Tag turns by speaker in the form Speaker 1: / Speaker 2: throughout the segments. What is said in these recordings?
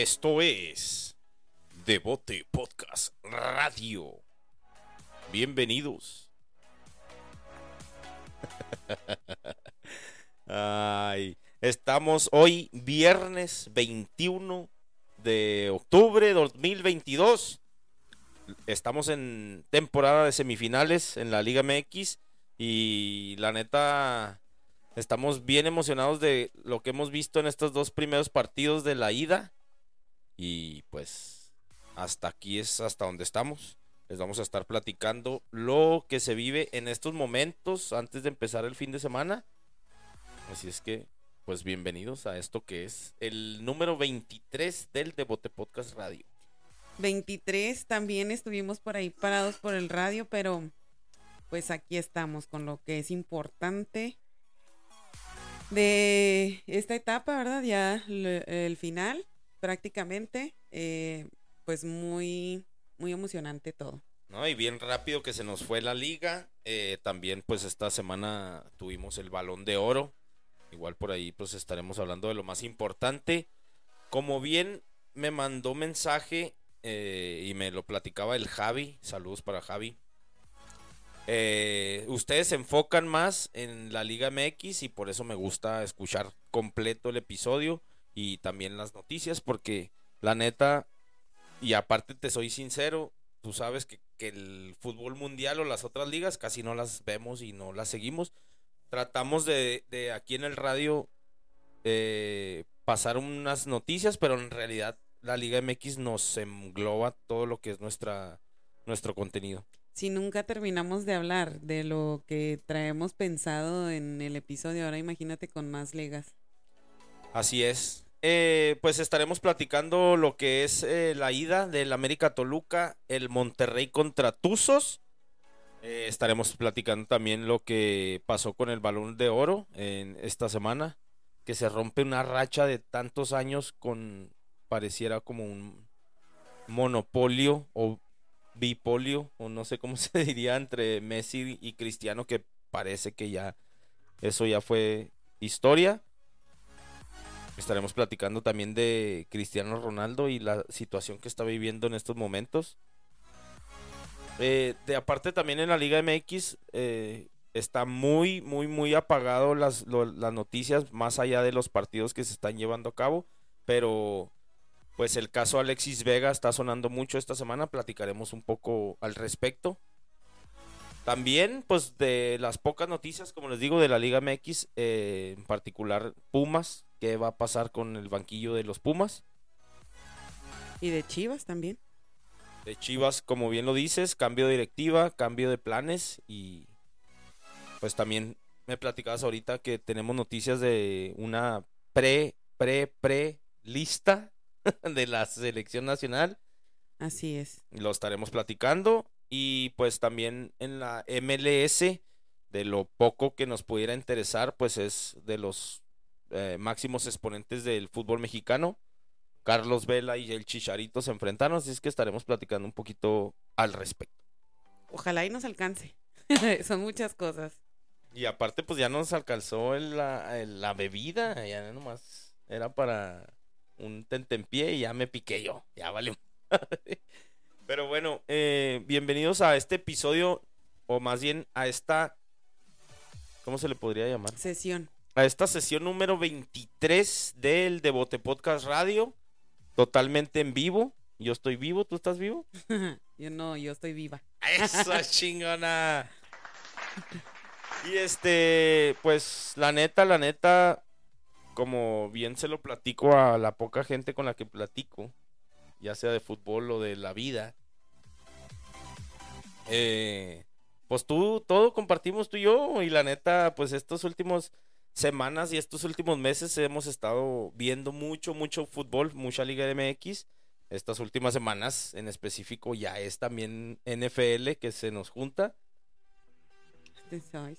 Speaker 1: Esto es Devote Podcast Radio. Bienvenidos. Ay, estamos hoy viernes 21 de octubre 2022. Estamos en temporada de semifinales en la Liga MX y la neta estamos bien emocionados de lo que hemos visto en estos dos primeros partidos de la ida y pues hasta aquí es hasta donde estamos. Les vamos a estar platicando lo que se vive en estos momentos antes de empezar el fin de semana. Así es que, pues bienvenidos a esto que es el número 23 del Devote Podcast Radio.
Speaker 2: 23 también estuvimos por ahí parados por el radio, pero pues aquí estamos con lo que es importante de esta etapa, ¿verdad? Ya el final prácticamente, eh, pues muy, muy emocionante todo.
Speaker 1: ¿no? Y bien rápido que se nos fue la liga. Eh, también pues esta semana tuvimos el balón de oro. Igual por ahí pues estaremos hablando de lo más importante. Como bien me mandó mensaje eh, y me lo platicaba el Javi. Saludos para Javi. ustedes se enfocan más en la Liga MX y por eso me gusta escuchar completo el episodio y también las noticias, porque la neta, y aparte te soy sincero, tú sabes que, el fútbol mundial o las otras ligas casi no las vemos y no las seguimos. Tratamos de, de aquí en el radio eh, pasar unas noticias, pero en realidad la Liga MX nos engloba todo lo que es nuestra, nuestro contenido.
Speaker 2: Si nunca terminamos de hablar de lo que traemos pensado en el episodio, ahora imagínate con más ligas.
Speaker 1: Así es. Eh, pues estaremos platicando lo que es eh, la ida del América Toluca, el Monterrey contra Tuzos. Eh, estaremos platicando también lo que pasó con el balón de oro en esta semana, que se rompe una racha de tantos años con pareciera como un monopolio o bipolio o no sé cómo se diría entre Messi y Cristiano que parece que ya eso ya fue historia. Estaremos platicando también de Cristiano Ronaldo y la situación que está viviendo en estos momentos. Eh, de aparte también en la Liga MX eh, está muy, muy, muy apagado las, las noticias más allá de los partidos que se están llevando a cabo. Pero pues el caso Alexis Vega está sonando mucho esta semana. Platicaremos un poco al respecto. También, pues de las pocas noticias, como les digo, de la Liga MX, eh, en particular Pumas, qué va a pasar con el banquillo de los Pumas.
Speaker 2: Y de Chivas también.
Speaker 1: De Chivas, como bien lo dices, cambio de directiva, cambio de planes y pues también me platicabas ahorita que tenemos noticias de una pre, pre, pre lista de la selección nacional.
Speaker 2: Así es.
Speaker 1: Lo estaremos platicando y pues también en la MLS de lo poco que nos pudiera interesar pues es de los eh, máximos exponentes del fútbol mexicano. Carlos Vela y el Chicharito se enfrentaron, así es que estaremos platicando un poquito al respecto.
Speaker 2: Ojalá y nos alcance. Son muchas cosas.
Speaker 1: Y aparte, pues ya nos alcanzó la, la bebida, ya nomás era para un tentempié y ya me piqué yo, ya vale. Pero bueno, eh, bienvenidos a este episodio, o más bien a esta, ¿cómo se le podría llamar?
Speaker 2: Sesión
Speaker 1: a esta sesión número 23 del Devote Podcast Radio, totalmente en vivo. Yo estoy vivo, ¿tú estás vivo?
Speaker 2: yo no, yo estoy viva.
Speaker 1: Eso chingona. Y este, pues la neta, la neta, como bien se lo platico a la poca gente con la que platico, ya sea de fútbol o de la vida, eh, pues tú, todo compartimos tú y yo, y la neta, pues estos últimos semanas y estos últimos meses hemos estado viendo mucho, mucho fútbol, mucha Liga MX. Estas últimas semanas en específico ya es también NFL que se nos junta.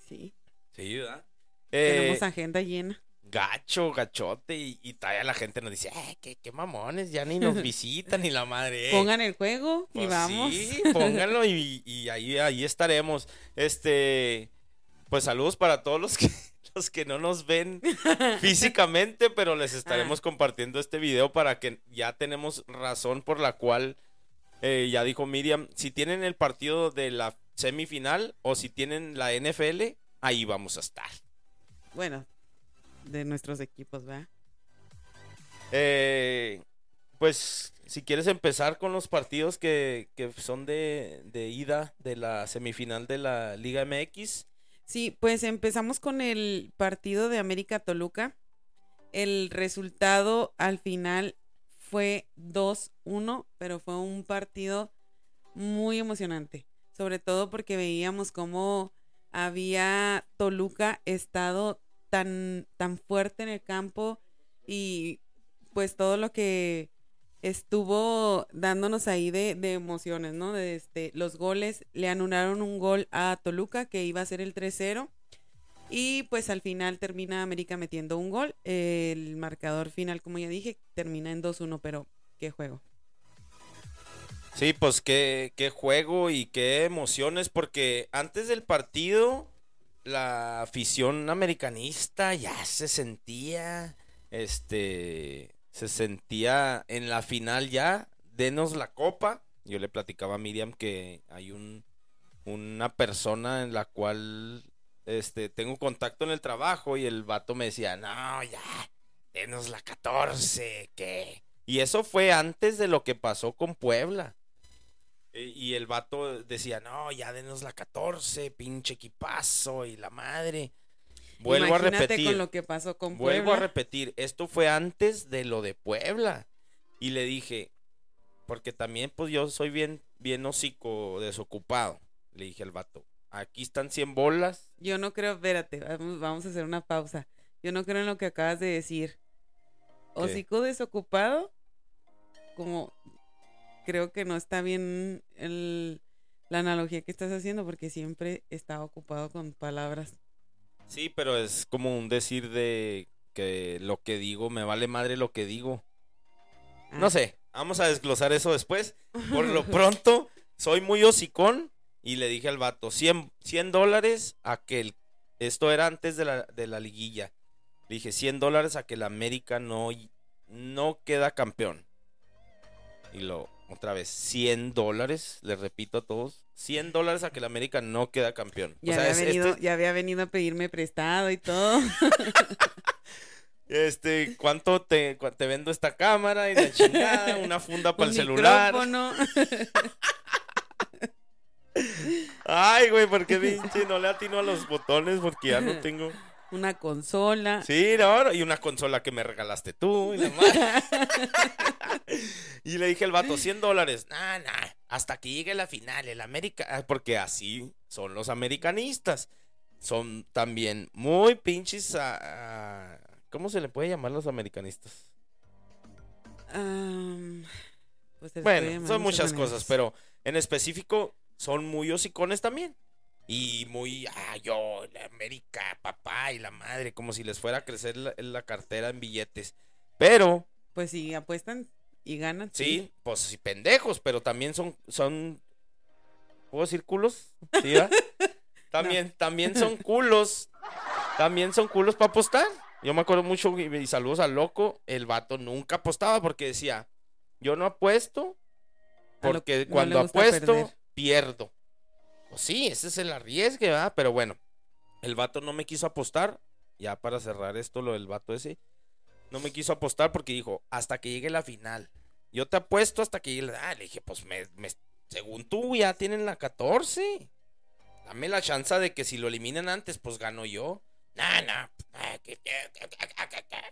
Speaker 2: sí.
Speaker 1: Sí, ¿verdad?
Speaker 2: Tenemos eh, agenda llena.
Speaker 1: Gacho, gachote, y, y todavía la gente nos dice, eh, qué, qué mamones, ya ni nos visitan, ni la madre.
Speaker 2: Pongan el juego y pues vamos.
Speaker 1: Sí, pónganlo y, y ahí, ahí estaremos. Este, pues saludos para todos los que los que no nos ven físicamente, pero les estaremos compartiendo este video para que ya tenemos razón por la cual eh, ya dijo Miriam, si tienen el partido de la semifinal o si tienen la NFL, ahí vamos a estar.
Speaker 2: Bueno, de nuestros equipos, ¿verdad?
Speaker 1: Eh, pues si quieres empezar con los partidos que, que son de, de, ida de la semifinal de la Liga MX.
Speaker 2: Sí, pues empezamos con el partido de América Toluca. El resultado al final fue 2-1, pero fue un partido muy emocionante, sobre todo porque veíamos cómo había Toluca estado tan, tan fuerte en el campo y pues todo lo que estuvo dándonos ahí de, de emociones, ¿no? De este, los goles, le anularon un gol a Toluca que iba a ser el 3-0 y pues al final termina América metiendo un gol. El marcador final, como ya dije, termina en 2-1, pero qué juego.
Speaker 1: Sí, pues qué, qué juego y qué emociones, porque antes del partido la afición americanista ya se sentía, este, se sentía en la final ya, denos la copa. Yo le platicaba a Miriam que hay un, una persona en la cual este, tengo contacto en el trabajo y el vato me decía, no, ya, denos la 14, ¿qué? Y eso fue antes de lo que pasó con Puebla. Y el vato decía, no, ya denos la 14, pinche equipazo y la madre. Vuelvo a repetir.
Speaker 2: con lo que pasó con
Speaker 1: Puebla. Vuelvo a repetir, esto fue antes de lo de Puebla. Y le dije, porque también pues yo soy bien, bien hocico desocupado. Le dije al vato, Aquí están 100 bolas.
Speaker 2: Yo no creo, espérate, vamos, a hacer una pausa. Yo no creo en lo que acabas de decir. Hocico desocupado, como creo que no está bien el, la analogía que estás haciendo porque siempre está ocupado con palabras.
Speaker 1: Sí, pero es como un decir de que lo que digo, me vale madre lo que digo. No ah. sé, vamos a desglosar eso después. Por lo pronto, soy muy hocicón y le dije al vato, 100, 100 dólares a que el, esto era antes de la, de la liguilla. Le dije, 100 dólares a que el América no, no queda campeón. Y lo, otra vez, 100 dólares, le repito a todos, 100 dólares a que el América no queda campeón.
Speaker 2: Ya, había venido, este ya había venido a pedirme prestado y todo.
Speaker 1: este, ¿cuánto te, te vendo esta cámara y la chingada? Una funda para el celular. Ay, güey, ¿por qué pinche no le atino a los botones? Porque ya no tengo.
Speaker 2: Una consola.
Speaker 1: Sí, no, y una consola que me regalaste tú. Y, y le dije al vato, 100 dólares. Nah, nah, hasta que llegue la final, el América. Ah, porque así son los americanistas. Son también muy pinches. ¿Cómo se le puede llamar a los americanistas? Pues bueno, son muchas cosas, pero en específico son muy hocicones también. Y muy, ah, yo, la América, papá y la madre, como si les fuera a crecer la, cartera en billetes. Pero.
Speaker 2: Pues si apuestan y ganan.
Speaker 1: Sí, pues sí, pendejos, pero también son, son. ¿Puedo decir culos? ¿Sí, también, también son culos. También son culos para apostar. Yo me acuerdo mucho, y saludos al loco, el vato nunca apostaba porque decía, yo no apuesto, porque cuando apuesto, pierdo. Pues sí, ese es el arriesgue, ¿verdad? Pero bueno, el vato no me quiso apostar. Ya para cerrar esto, lo del vato ese. No me quiso apostar porque dijo, hasta que llegue la final. Yo te apuesto hasta que llegue la... Ah, le dije, pues me, según tú ya tienen la 14. Dame la chance de que si lo eliminan antes, pues gano yo. Nah, nah.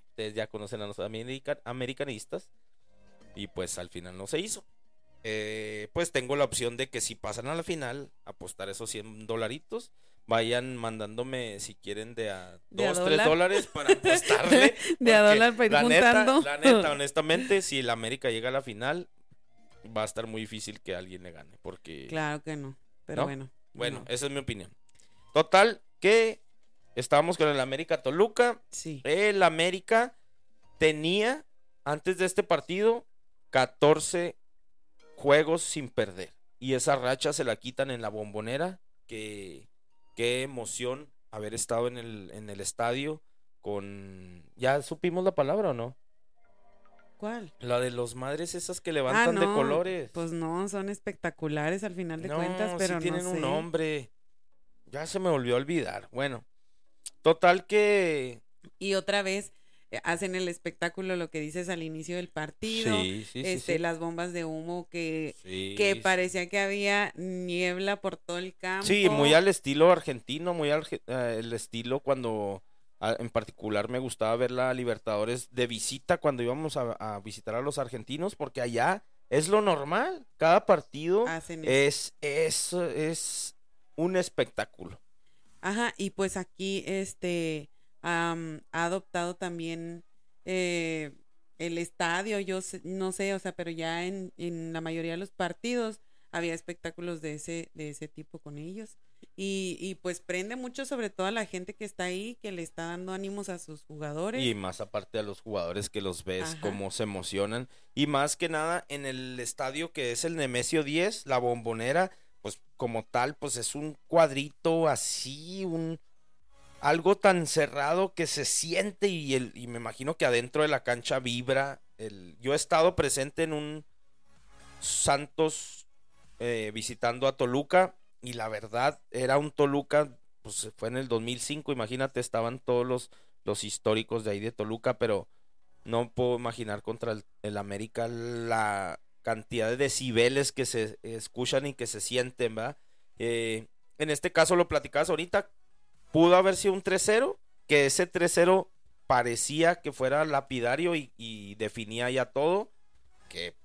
Speaker 1: Ustedes ya conocen a los americanistas. Y pues al final no se hizo. Eh, pues tengo la opción de que si pasan a la final, apostar esos 100 dolaritos. Vayan mandándome si quieren de a 2, 3 dólares para apostarle.
Speaker 2: de a dólar para ir
Speaker 1: la
Speaker 2: juntando.
Speaker 1: Neta, la neta, honestamente, si el América llega a la final, va a estar muy difícil que alguien le gane. Porque.
Speaker 2: Claro que no. Pero bueno.
Speaker 1: Bueno, esa es mi opinión. Total, que estábamos con el América Toluca.
Speaker 2: Sí.
Speaker 1: El América tenía, antes de este partido, 14 juegos sin perder. Y esa racha se la quitan en la bombonera. Que, qué emoción haber estado en el, en el estadio con... ¿Ya supimos la palabra o no?
Speaker 2: ¿Cuál?
Speaker 1: La de los madres esas que levantan de colores.
Speaker 2: Pues no, son espectaculares al final de cuentas, pero
Speaker 1: sí tienen
Speaker 2: no
Speaker 1: un nombre. Ya se me volvió a olvidar. Bueno, total que...
Speaker 2: Y otra vez, hacen el espectáculo, lo que dices al inicio del partido, este, las bombas de humo que, que parecía que había niebla por todo el campo.
Speaker 1: Sí, muy al estilo argentino, muy al eh, el estilo cuando en particular me gustaba ver la Libertadores de visita cuando íbamos a, visitar a los argentinos, porque allá es lo normal, cada partido es, es, es un espectáculo.
Speaker 2: Ajá, y pues aquí este ha adoptado también eh, el estadio, yo no sé, o sea, pero ya en, en, la mayoría de los partidos había espectáculos de ese, de ese tipo con ellos. Y, y, pues prende mucho sobre todo a la gente que está ahí, que le está dando ánimos a sus jugadores.
Speaker 1: Y más aparte a los jugadores que los ves, cómo se emocionan. Y más que nada en el estadio que es el Nemesio 10, la bombonera, pues como tal, pues es un cuadrito así, un, algo tan cerrado que se siente y, el, y me imagino que adentro de la cancha vibra. El, yo he estado presente en un Santos eh, visitando a Toluca y la verdad era un Toluca, pues fue en el 2005, imagínate, estaban todos los, los históricos de ahí de Toluca, pero no puedo imaginar contra el, América la cantidad de decibeles que se escuchan y que se sienten, ¿verdad? Eh, en este caso lo platicabas ahorita, pudo haber sido un 3-0, que ese 3-0 parecía que fuera lapidario y, definía ya todo, que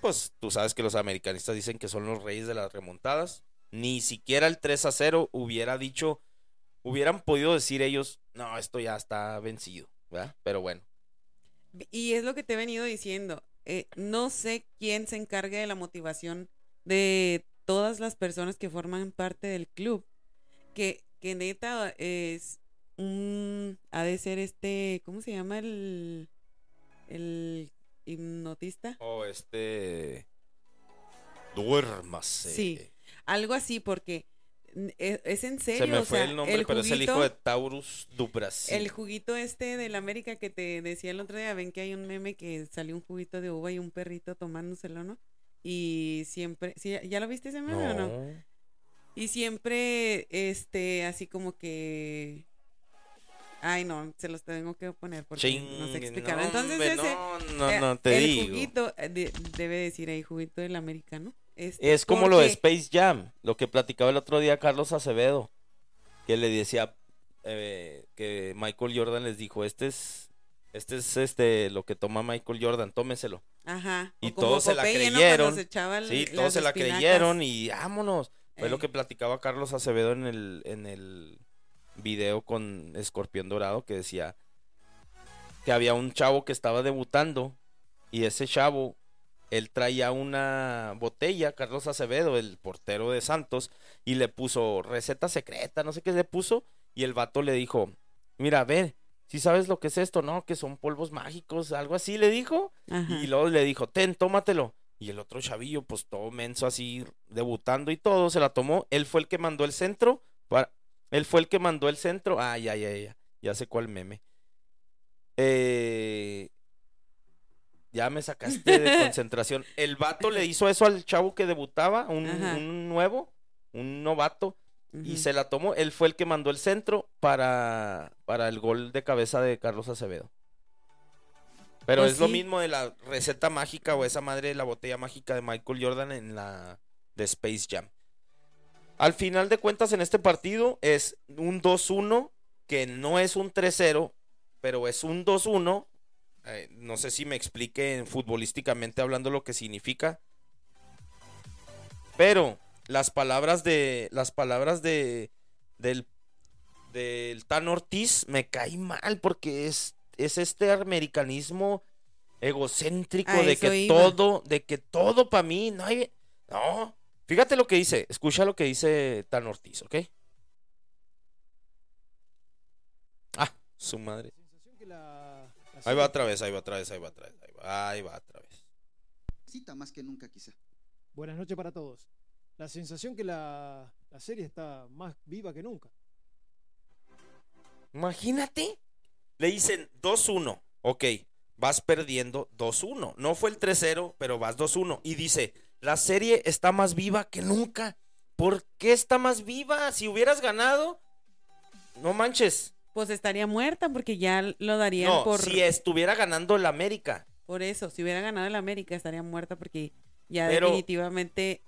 Speaker 1: pues tú sabes que los americanistas dicen que son los reyes de las remontadas, ni siquiera el 3 0 hubiera dicho, hubieran podido decir ellos, no, esto ya está vencido, ¿verdad? Pero bueno.
Speaker 2: Y es lo que te he venido diciendo, eh, no sé quién se encargue de la motivación de todas las personas que forman parte del club, que que neta es un, ha de ser este, ¿cómo se llama el, el hipnotista?
Speaker 1: Oh, este, duérmase.
Speaker 2: Sí, algo así porque e, es, en serio.
Speaker 1: Se me fue el nombre, pero es el hijo de Taurus du
Speaker 2: El juguito este del América que te decía el otro día, ven que hay un meme que salió un juguito de uva y un perrito tomándoselo, ¿no? Y siempre, ¿sí, ¿ya lo viste ese meme o no? Y siempre, este, así como que. Ay, no, se los tengo que poner porque no sé explicar. Entonces, ese.
Speaker 1: No, no, no, te
Speaker 2: el juguito, eh, debe decir ahí, juguito del americano.
Speaker 1: Este, es como lo de Space Jam, lo que platicaba el otro día Carlos Acevedo, que le decía eh, que Michael Jordan les dijo: Este es este es este lo que toma Michael Jordan, tómeselo.
Speaker 2: Ajá.
Speaker 1: Y todos se la creyeron. sí, todos se la creyeron y vámonos. Fue lo que platicaba Carlos Acevedo en el, en el video con Escorpión Dorado, que decía que había un chavo que estaba debutando y ese chavo, él traía una botella, Carlos Acevedo, el portero de Santos, y le puso receta secreta, no sé qué le puso, y el vato le dijo, mira, ve, si sabes lo que es esto, ¿no? Que son polvos mágicos, algo así, le dijo, y luego le dijo, ten, tómatelo. Y el otro chavillo, pues todo menso así, debutando y todo, se la tomó. Él fue el que mandó el centro. Para... Él fue el que mandó el centro. Ay, ay, ay, ya, ya sé cuál meme. Eh... Ya me sacaste de concentración. El vato le hizo eso al chavo que debutaba, un, nuevo, un novato, y se la tomó. Él fue el que mandó el centro para, para el gol de cabeza de Carlos Acevedo. Pero pues es lo mismo de la receta mágica o esa madre de la botella mágica de Michael Jordan en la de Space Jam. Al final de cuentas en este partido es un 2-1 que no es un 3-0, pero es un 2-1. Eh, no sé si me explique futbolísticamente hablando lo que significa. Pero las palabras de las palabras de del del Tan Ortiz me cae mal porque es es este americanismo egocéntrico de que todo, de que todo para mí, no hay... No, fíjate lo que dice, escucha lo que dice Tan Ortiz, ¿ok? Ah, su madre. Ahí va otra vez, ahí va otra vez, ahí va otra vez, ahí va, ahí va otra vez.
Speaker 3: Cita más que nunca quizá.
Speaker 4: Buenas noches para todos. La sensación que la, la serie está más viva que nunca.
Speaker 1: Imagínate. Le dicen 2-1. Ok, vas perdiendo 2-1. No fue el 3-0, pero vas 2-1. Y dice, la serie está más viva que nunca. ¿Por qué está más viva? Si hubieras ganado, no manches.
Speaker 2: Pues estaría muerta porque ya lo darían
Speaker 1: No,
Speaker 2: por,
Speaker 1: si estuviera ganando el América.
Speaker 2: por eso. Si hubiera ganado el América estaría muerta porque ya
Speaker 1: Pero-
Speaker 2: definitivamente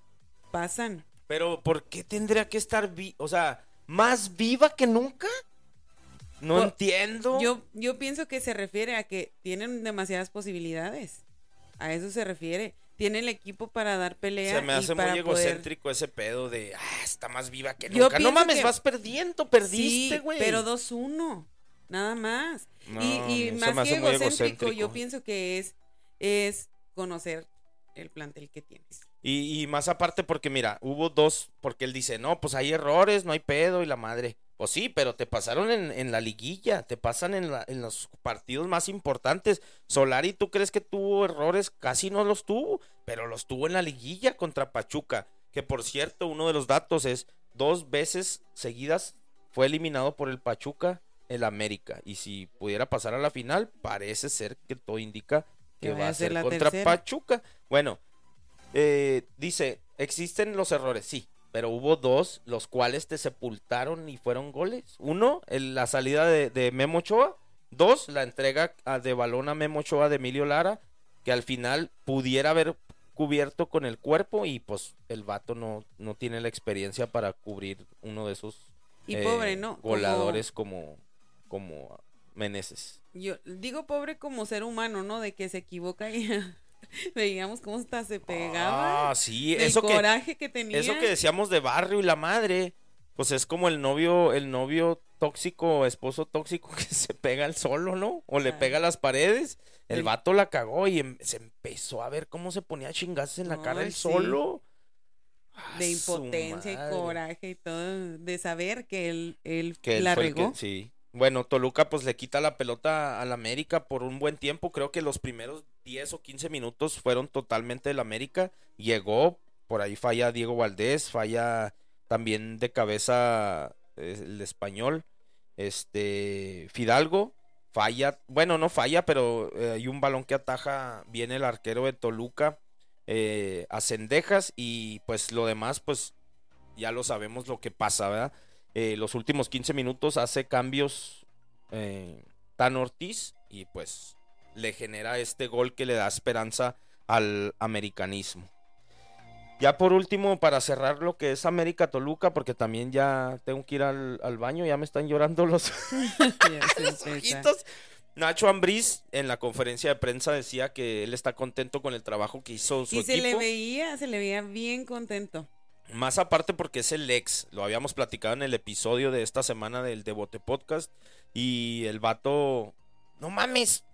Speaker 2: pasan.
Speaker 1: Pero ¿por qué tendría que estar vi o sea, más viva que nunca? No
Speaker 2: Pues,
Speaker 1: entiendo.
Speaker 2: Yo, yo pienso que se refiere a que tienen demasiadas posibilidades. A eso se refiere. Tiene el equipo para dar pelea.
Speaker 1: Se me hace
Speaker 2: y para
Speaker 1: muy
Speaker 2: poder-
Speaker 1: egocéntrico ese pedo de, ah, está más viva que
Speaker 2: Yo
Speaker 1: nunca. No mames,
Speaker 2: que-
Speaker 1: vas perdiendo, perdiste,
Speaker 2: Sí,
Speaker 1: güey.
Speaker 2: pero 2-1. Nada más.
Speaker 1: No,
Speaker 2: y más que
Speaker 1: muy
Speaker 2: egocéntrico, yo
Speaker 1: egocéntrico.
Speaker 2: pienso que es, es conocer el plantel que tienes.
Speaker 1: Y, y más aparte porque, mira, hubo dos, porque él dice, no, pues hay errores, no hay pedo y la madre. Pues sí, pero te pasaron en, en la liguilla, te pasan en, la- en los partidos más importantes. Solari, ¿tú crees que tuvo errores? Casi no los tuvo, pero los tuvo en la liguilla contra Pachuca. Que por cierto, uno de los datos es, dos veces seguidas fue eliminado por el Pachuca el América. Y si pudiera pasar a la final, parece ser que todo indica que
Speaker 2: Que
Speaker 1: va a
Speaker 2: a ser
Speaker 1: ser
Speaker 2: la
Speaker 1: contra
Speaker 2: tercera.
Speaker 1: Pachuca. Bueno, eh, dice, existen los errores, sí, pero hubo dos, los cuales te sepultaron y fueron goles. Uno, el- la salida de, de Memo Ochoa. Dos, la entrega a- de balón a Memo Ochoa de Emilio Lara, que al final pudiera haber cubierto con el cuerpo y pues el vato no, no tiene la experiencia para cubrir uno de esos
Speaker 2: Y
Speaker 1: eh,
Speaker 2: pobre, ¿no? Como-
Speaker 1: goleadores como, como Meneses.
Speaker 2: Yo digo pobre como ser humano, ¿no? De que se equivoca y veíamos cómo hasta se pegaba.
Speaker 1: Ah, sí,
Speaker 2: del
Speaker 1: eso que,
Speaker 2: coraje que tenía.
Speaker 1: Eso que decíamos de barrio y la madre, pues es como el novio, el novio tóxico, esposo tóxico que se pega al solo, ¿no? O le pega a las paredes. El
Speaker 2: El-
Speaker 1: vato la cagó y em- se empezó a ver cómo se ponía chingazos en la cara el
Speaker 2: sí.
Speaker 1: solo. Ah,
Speaker 2: de
Speaker 1: su
Speaker 2: impotencia y coraje y todo, de saber que él, él
Speaker 1: Que él
Speaker 2: la
Speaker 1: el que-
Speaker 2: regó.
Speaker 1: sí. Bueno, Toluca pues le quita la pelota al América por un buen tiempo. Creo que los primeros 10 o 15 minutos fueron totalmente del América. Llegó, por ahí falla Diego Valdés, falla también de cabeza eh, el español. Este Fidalgo falla, bueno, no falla, pero eh, hay un balón que ataja bien el arquero de Toluca eh, a Cendejas y pues lo demás pues ya lo sabemos lo que pasa, ¿verdad? Eh, los últimos 15 minutos hace cambios eh, Tan Ortiz y pues le genera este gol que le da esperanza al americanismo. Ya por último, para cerrar lo que es América Toluca, porque también ya tengo que ir al, al baño, ya me están llorando los, los ojitos. Nacho Ambriz en la conferencia de prensa decía que él está contento con el trabajo que hizo su
Speaker 2: Y
Speaker 1: equipo.
Speaker 2: se le veía, se le veía bien contento.
Speaker 1: Más aparte porque es el ex, lo habíamos platicado en el episodio de esta semana del Devote Podcast y el vato, no mames,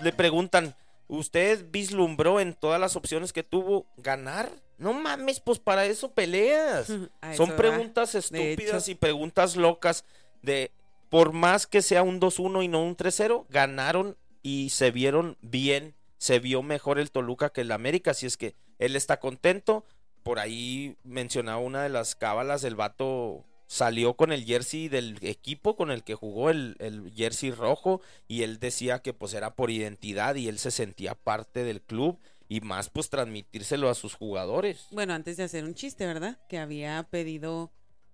Speaker 1: le preguntan, ¿usted vislumbró en todas las opciones que tuvo ganar? No mames, pues para eso peleas. Son
Speaker 2: va.
Speaker 1: preguntas estúpidas y preguntas locas de, por más que sea un 2-1 y no un 3-0, ganaron y se vieron bien, se vio mejor el Toluca que el América, así es que él está contento. Por ahí mencionaba una de las cábalas, el vato salió con el jersey del equipo con el que jugó, el, el jersey rojo, y él decía que pues era por identidad y él se sentía parte del club y más pues transmitírselo a sus jugadores.
Speaker 2: Bueno, antes de hacer un chiste, ¿verdad? Que había pedido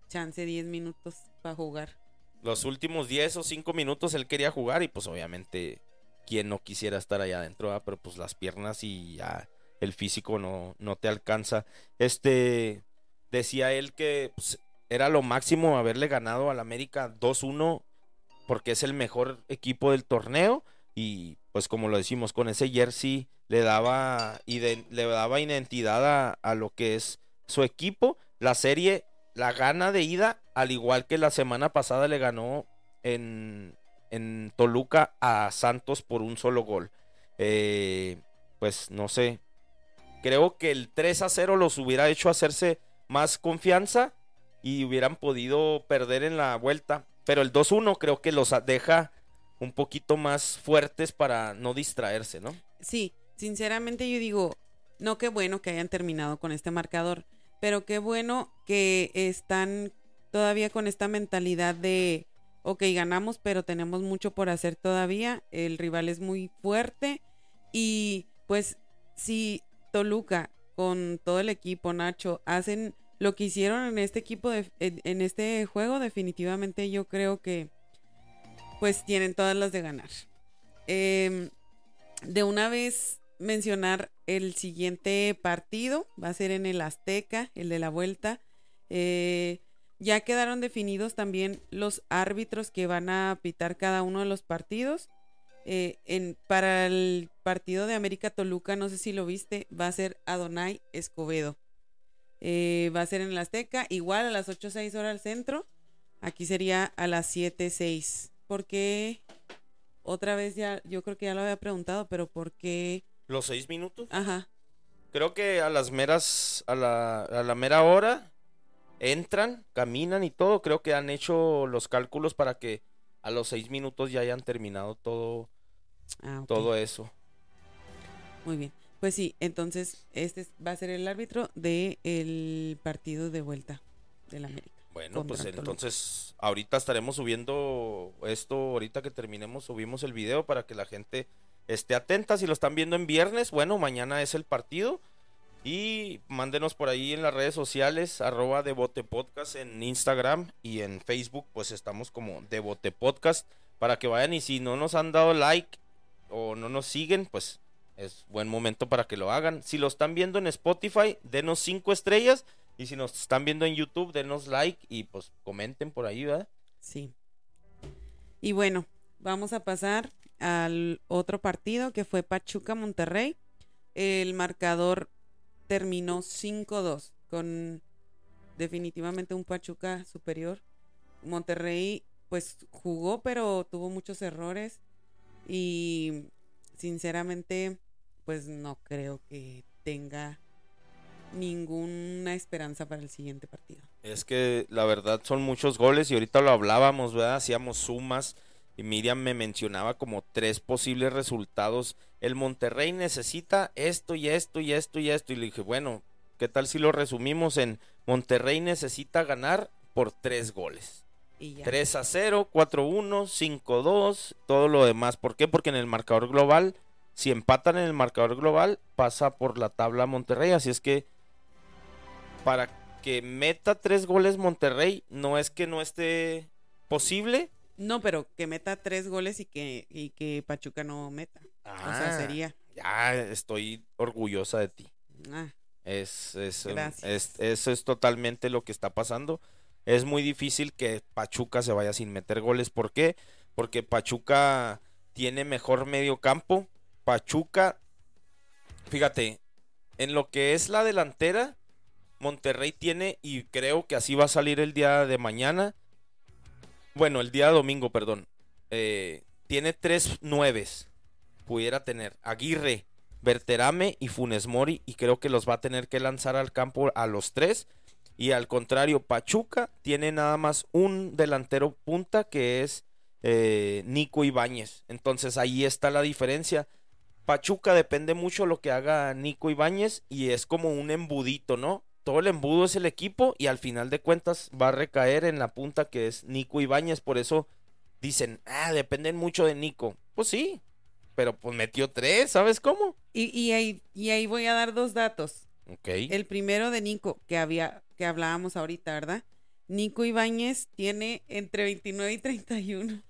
Speaker 2: chance 10 minutos para jugar.
Speaker 1: los últimos 10 o 5 minutos él quería jugar y pues obviamente quien no quisiera estar allá adentro, ¿verdad? pero pues las piernas y ya el físico no, no te alcanza. Este decía él que pues, era lo máximo haberle ganado al América 2-1 porque es el mejor equipo del torneo y pues como lo decimos con ese jersey le daba le daba identidad a, a lo que es su equipo. La serie la gana de ida, al igual que la semana pasada le ganó en, en Toluca a Santos por un solo gol. Eh, pues no sé. Creo que el 3 a 0 los hubiera hecho hacerse más confianza y hubieran podido perder en la vuelta. Pero el 2-1 creo que los deja un poquito más fuertes para no distraerse, ¿no?
Speaker 2: Sí, sinceramente yo digo, no qué bueno que hayan terminado con este marcador, pero qué bueno que están todavía con esta mentalidad de ok, ganamos, pero tenemos mucho por hacer todavía. El rival es muy fuerte. Y pues si Toluca con todo el equipo, Nacho, hacen lo que hicieron en este equipo, de, en, este juego, definitivamente yo creo que pues tienen todas las de ganar. Em, de una vez mencionar el siguiente partido, va a ser en el Azteca, el de la vuelta. Eh, ya quedaron definidos también los árbitros que van a pitar cada uno de los partidos. Eh, en, para el partido de América Toluca, no sé si lo viste, va a ser Adonai Escobedo. Eh, va a ser en el Azteca, igual a las 8.06 horas al centro. Aquí sería a las 7.06. ¿Por qué? Otra vez ya, yo creo que ya lo había preguntado, pero ¿por qué?
Speaker 1: ¿Los seis minutos?
Speaker 2: Ajá.
Speaker 1: Creo que a las meras, a la, a la mera hora entran, caminan y todo. Creo que han hecho los cálculos para que a los seis minutos ya hayan terminado todo,
Speaker 2: Ah,
Speaker 1: todo eso.
Speaker 2: Muy bien. Pues sí, entonces este es- va a ser el árbitro del partido de vuelta del América.
Speaker 1: Bueno, pues
Speaker 2: Toluca.
Speaker 1: entonces ahorita estaremos subiendo esto, ahorita que terminemos subimos el video para que la gente esté atenta. Si lo están viendo en viernes, bueno, mañana es el partido. Y mándenos por ahí en las redes sociales, arroba Devote Podcast en Instagram y en Facebook, pues estamos como Devote Podcast, para que vayan y si no nos han dado like o no nos siguen, pues es buen momento para que lo hagan. Si lo están viendo en Spotify, denos cinco estrellas. Y si nos están viendo en YouTube, denos like y pues comenten por ahí, ¿verdad?
Speaker 2: Sí. Y bueno, vamos a pasar al otro partido que fue Pachuca Monterrey. El marcador terminó 5-2 con definitivamente un Pachuca superior. Monterrey pues jugó pero tuvo muchos errores y sinceramente pues no creo que tenga ninguna esperanza para el siguiente partido.
Speaker 1: Es que la verdad son muchos goles y ahorita lo hablábamos, ¿verdad? Hacíamos sumas y Miriam me mencionaba como tres posibles resultados. El Monterrey necesita esto y esto y esto y esto. Y le dije, bueno, ¿qué tal si lo resumimos en Monterrey necesita ganar por tres goles?
Speaker 2: Y ya.
Speaker 1: 3 a 0, 4 a 1, 5 a 2, todo lo demás. ¿Por qué? Porque en el marcador global, si empatan en el marcador global, pasa por la tabla Monterrey. Así es que para que meta tres goles Monterrey, no es que no esté posible.
Speaker 2: No, pero que meta tres goles y que, y que Pachuca no meta. O sea,
Speaker 1: Ah,
Speaker 2: sería.
Speaker 1: Ya estoy orgullosa de ti.
Speaker 2: ah,
Speaker 1: Es, es,
Speaker 2: Gracias.
Speaker 1: es- eso es totalmente lo que está pasando. Es muy difícil que Pachuca se vaya sin meter goles. ¿Por qué? Porque Pachuca tiene mejor medio campo. Pachuca, fíjate, en lo que es la delantera, Monterrey tiene, y creo que así va a salir el día de mañana. Bueno, el día domingo, perdón. eh, tiene tres nueves. Pudiera tener Aguirre, Berterame y Funes Mori y creo que los va a tener que lanzar al campo a los tres. Y al contrario, Pachuca tiene nada más un delantero punta que es eh, Nico Ibáñez. Entonces ahí está la diferencia. Pachuca depende mucho lo que haga Nico Ibáñez y es como un embudito, ¿no? Todo el embudo es el equipo y al final de cuentas va a recaer en la punta que es Nico Ibáñez. Por eso dicen, ah, dependen mucho de Nico. Pues sí, pero pues metió tres, ¿sabes cómo?
Speaker 2: Y, y, ahí, y ahí voy a dar dos datos.
Speaker 1: Ok.
Speaker 2: El primero de Nico, que había, que hablábamos ahorita, ¿verdad? Nico Ibáñez tiene entre 29 y 31,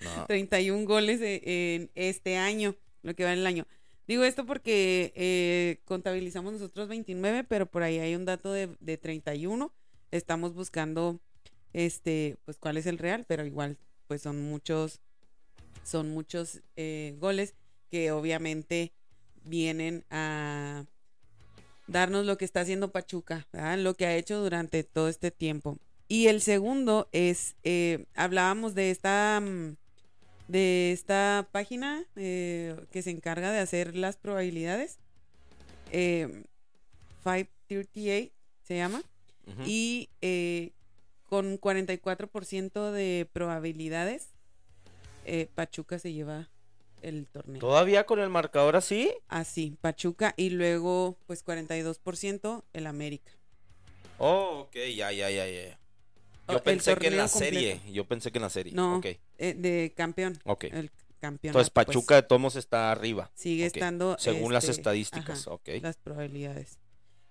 Speaker 1: No.
Speaker 2: 31 goles de- en este año, lo que va en el año. Digo esto porque eh, contabilizamos nosotros 29, pero por ahí hay un dato de, de 31. Estamos buscando, este, pues cuál es el real, pero igual, pues son muchos, son muchos eh, goles que obviamente vienen a darnos lo que está haciendo Pachuca, lo que ha hecho durante todo este tiempo. Y el segundo es, eh, hablábamos de esta, mm, de esta página eh, que se encarga de hacer las probabilidades. Eh, 538 se llama.
Speaker 1: Ujú.
Speaker 2: Y eh, con 44% de probabilidades, eh, Pachuca se lleva el torneo.
Speaker 1: ¿Todavía con el marcador así?
Speaker 2: Así, Pachuca y luego pues 42% el América.
Speaker 1: Oh, ok, ya, ya, ya, ya.
Speaker 2: Oh,
Speaker 1: Yo
Speaker 2: el
Speaker 1: pensé que en la serie. Yo pensé que en la serie.
Speaker 2: No, eh, de campeón.
Speaker 1: Ok.
Speaker 2: El campeón.
Speaker 1: Entonces Pachuca de Tomos está arriba.
Speaker 2: sigue estando.
Speaker 1: Según las
Speaker 2: este,
Speaker 1: estadísticas.
Speaker 2: ajá,
Speaker 1: Ok.
Speaker 2: Las probabilidades.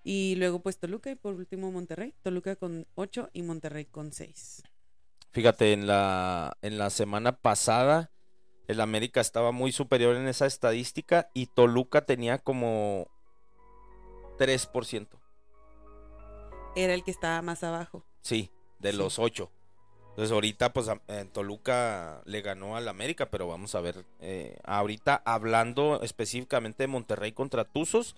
Speaker 2: Y luego, pues Toluca y por último Monterrey. Toluca con 8 y Monterrey con 6.
Speaker 1: Fíjate, en la, en la semana pasada el América estaba muy superior en esa estadística y Toluca tenía como 3%.
Speaker 2: Era el que estaba más abajo.
Speaker 1: Sí, de
Speaker 2: Sí.
Speaker 1: los 8. Entonces ahorita pues en Toluca le ganó al América, pero vamos a ver. eh, ahorita hablando específicamente de Monterrey contra Tuzos,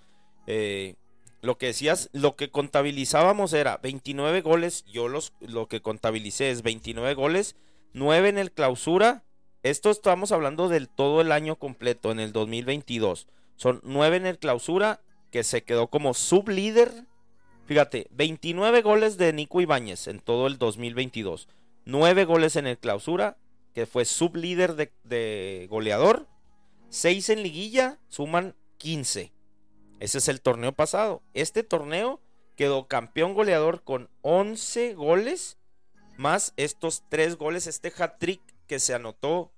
Speaker 1: eh, lo que decías, lo que contabilizábamos era 29 goles, yo los, lo que contabilicé es 29 goles, 9 en el clausura, esto estamos hablando del todo el año completo, en el 2022, son 9 en el clausura, que se quedó como sublíder, fíjate, 29 goles de Nico Ibáñez en todo el 2022, 9 goles en el clausura, que fue sublíder de, de goleador, 6 en liguilla, suman 15. Ese es el torneo pasado. Este torneo quedó campeón goleador con 11 goles, más estos 3 goles, este hat-trick que se anotó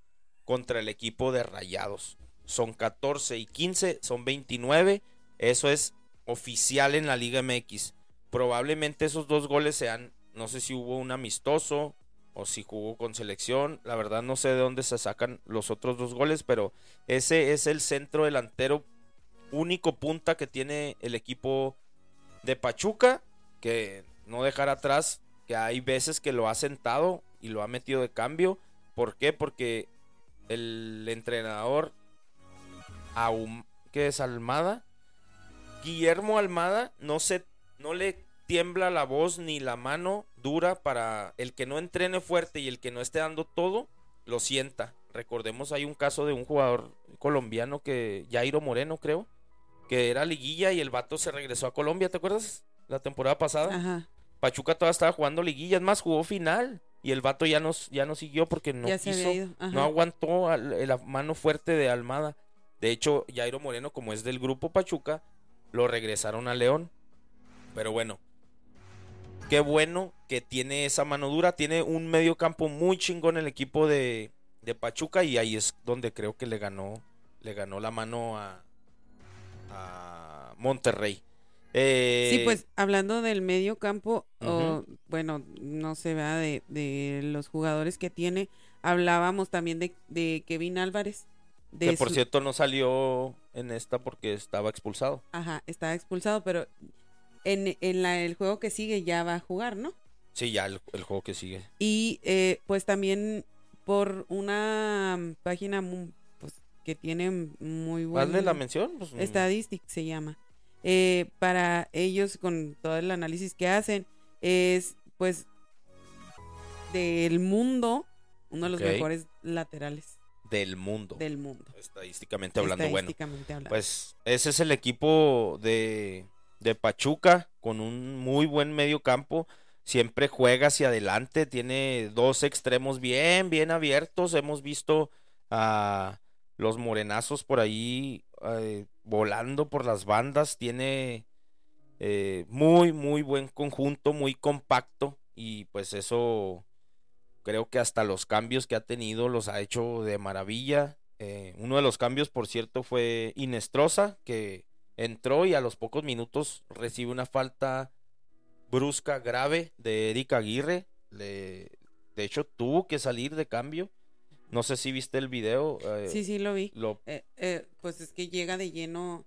Speaker 1: contra el equipo de Rayados. Son 14 y 15, son 29. Eso es oficial en la Liga MX. Probablemente esos dos goles sean, no sé si hubo un amistoso o si jugó con selección. La verdad no sé de dónde se sacan los otros dos goles, pero ese es el centro delantero único punta que tiene el equipo de Pachuca, que no dejar atrás, que hay veces que lo ha sentado y lo ha metido de cambio. ¿Por qué? Porque el entrenador que es Almada, Guillermo Almada, no se, no le tiembla la voz ni la mano dura para el que no entrene fuerte y el que no esté dando todo, lo sienta. Recordemos, hay un caso de un jugador colombiano que, Jairo Moreno, creo, que era liguilla y el vato se regresó a Colombia, ¿te acuerdas? La temporada pasada.
Speaker 2: Ajá.
Speaker 1: Pachuca todavía estaba jugando liguilla, es más, jugó final. Y el vato ya no, ya no siguió porque no quiso, no aguantó la mano fuerte de Almada. De hecho, Jairo Moreno, como es del grupo Pachuca, lo regresaron a León. Pero bueno, qué bueno que tiene esa mano dura. Tiene un medio campo muy chingón el equipo de, de Pachuca y ahí es donde creo que le ganó, le ganó la mano a, a Monterrey. Eh,
Speaker 2: Sí, pues hablando del medio campo, o, bueno, no se vea de, de los jugadores que tiene, hablábamos también de, de Kevin Álvarez. De
Speaker 1: que por
Speaker 2: su-
Speaker 1: cierto no salió en esta porque estaba expulsado.
Speaker 2: Ajá, está expulsado, pero en, en la, el juego que sigue ya va a jugar, ¿no?
Speaker 1: Sí, ya el, el juego que sigue.
Speaker 2: Y eh, pues también por una mm, página mu- pues, que tiene muy buena
Speaker 1: Hazle la mención. Pues, mm,
Speaker 2: Statistics se llama. Eh, para ellos, con todo el análisis que hacen, es pues del mundo, uno de los mejores laterales
Speaker 1: del mundo.
Speaker 2: del mundo.
Speaker 1: Estadísticamente hablando, bueno.
Speaker 2: Estadísticamente hablando.
Speaker 1: Pues ese es el equipo de, de Pachuca con un muy buen medio campo. Siempre juega hacia adelante, tiene dos extremos bien, bien abiertos. Hemos visto a los morenazos por ahí eh, volando por las bandas. Tiene eh, muy, muy buen conjunto, muy compacto. Y pues eso creo que hasta los cambios que ha tenido los ha hecho de maravilla. Eh, uno de los cambios, por cierto, fue Inestrosa, que entró y a los pocos minutos recibe una falta brusca, grave de Eric Aguirre. Le- de hecho, tuvo que salir de cambio. No sé si viste el video. eh,
Speaker 2: sí, sí, lo vi.
Speaker 1: lo-
Speaker 2: Eh, eh, pues es que llega de lleno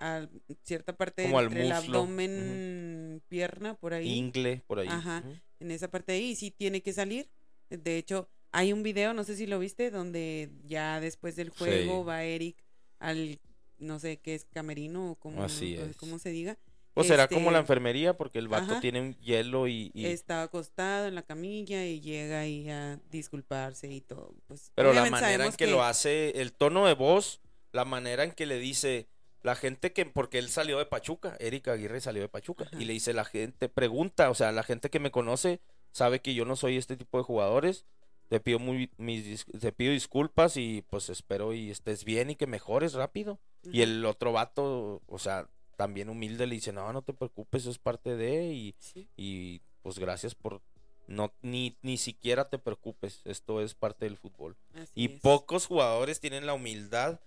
Speaker 2: a cierta parte
Speaker 1: Como al
Speaker 2: entre el abdomen, pierna, por ahí.
Speaker 1: Ingle por ahí.
Speaker 2: Ajá. En esa parte de ahí y sí tiene que salir. De hecho, hay un video, no sé si lo viste, donde ya después del juego
Speaker 1: Sí.
Speaker 2: va Eric al, no sé qué es, camerino o
Speaker 1: Así es.
Speaker 2: cómo se diga.
Speaker 1: O será
Speaker 2: Este,
Speaker 1: como la enfermería, porque el vato
Speaker 2: ajá.
Speaker 1: tiene un hielo y. y-
Speaker 2: Está acostado en la camilla y llega ahí a disculparse y todo. Pues,
Speaker 1: Pero la manera en que, lo hace, el tono de voz, la manera en que le dice la gente que, porque él salió de Pachuca, Erika Aguirre salió de Pachuca,
Speaker 2: Ajá.
Speaker 1: y le dice la gente, pregunta, o sea, la gente que me conoce sabe que yo no soy este tipo de jugadores, te pido muy, mis, te pido disculpas y pues espero y estés bien y que mejores rápido. Y el otro vato, o sea, también humilde le dice, no, no te preocupes, eso es parte de, y,
Speaker 2: Sí.
Speaker 1: y pues gracias por No, ni, ni siquiera te preocupes, esto es parte del fútbol.
Speaker 2: Así
Speaker 1: Y
Speaker 2: es.
Speaker 1: pocos jugadores tienen la humildad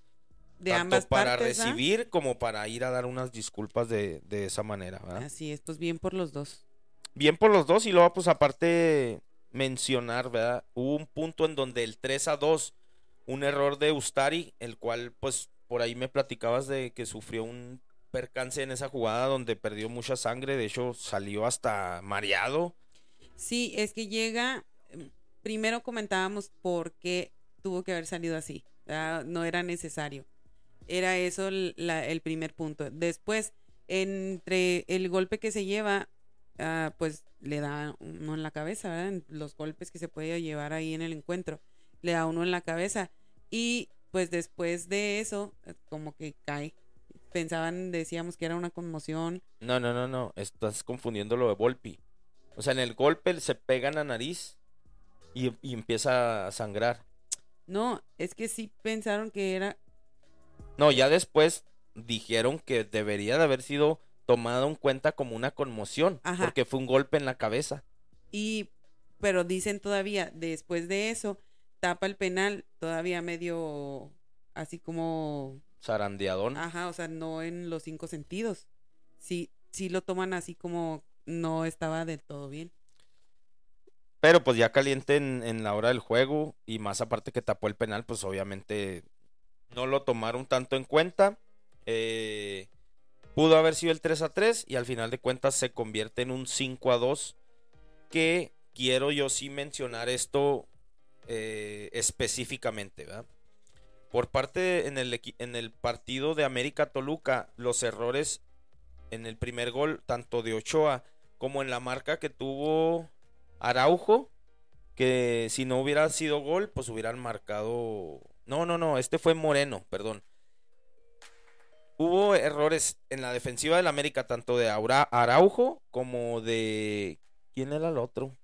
Speaker 2: de
Speaker 1: tanto
Speaker 2: ambas
Speaker 1: para
Speaker 2: partes, ¿ah?
Speaker 1: recibir como para ir a dar unas disculpas de, de esa manera. ¿verdad?
Speaker 2: Así es, pues bien por los dos.
Speaker 1: Bien por los dos y luego pues aparte mencionar, ¿verdad? Hubo un punto en donde el 3 a 2, un error de Ustari, el cual pues por ahí me platicabas de que sufrió un percance en esa jugada donde perdió mucha sangre, de hecho salió hasta mareado.
Speaker 2: Sí, es que llega, em, primero comentábamos por qué tuvo que haber salido así, ¿verdad? no era necesario. Era eso el, el primer punto. Después, entre el golpe que se lleva, ah, pues le da uno en la cabeza, ¿verdad? Los golpes que se puede llevar ahí en el encuentro, le da uno en la cabeza. Y pues después de eso, eh, como que cae. Pensaban, decíamos que era una conmoción.
Speaker 1: No, no, no, no, estás confundiendo lo de Volpi. O sea, en el golpe se pega en la nariz y, y empieza a sangrar.
Speaker 2: No, es que sí pensaron que era
Speaker 1: No, ya después dijeron que debería de haber sido tomado en cuenta como una conmoción,
Speaker 2: Ajá.
Speaker 1: porque fue un golpe en la cabeza.
Speaker 2: Y, pero dicen todavía, después de eso, tapa el penal todavía medio así como,
Speaker 1: Zarandeadón.
Speaker 2: ajá, o sea, no en los cinco sentidos. Sí, sí lo toman así como no estaba del todo bien.
Speaker 1: Pero pues ya caliente en, en la hora del juego y más aparte que tapó el penal, pues obviamente no lo tomaron tanto en cuenta. Eh, pudo haber sido el 3 a 3 y al final de cuentas se convierte en un 5 a 2 que quiero yo sí mencionar esto eh, específicamente, ¿verdad? Por parte en el, en el partido de América Toluca, los errores en el primer gol, tanto de Ochoa como en la marca que tuvo Araujo, que si no hubiera sido gol, pues hubieran marcado... No, no, no, este fue Moreno, perdón. Hubo errores en la defensiva del América, tanto de Araujo como de... ¿Quién era el otro?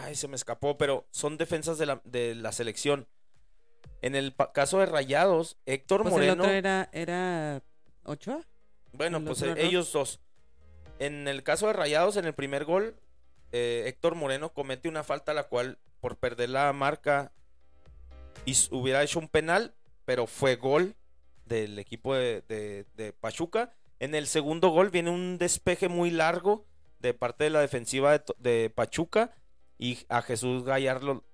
Speaker 1: Ay, se me escapó, pero son defensas de la, de la selección. En el caso de Rayados, Héctor
Speaker 2: Pues el
Speaker 1: Moreno...
Speaker 2: otro era, era Ochoa.
Speaker 1: Bueno,
Speaker 2: El
Speaker 1: pues eh, ellos dos. En el caso de Rayados, en el primer gol, eh, Héctor Moreno comete una falta la cual, por perder la marca, his- hubiera hecho un penal, pero fue gol del equipo de, de- de Pachuca. En el segundo gol viene un despeje muy largo de parte de la defensiva de, de Pachuca y a Jesús Gallardo,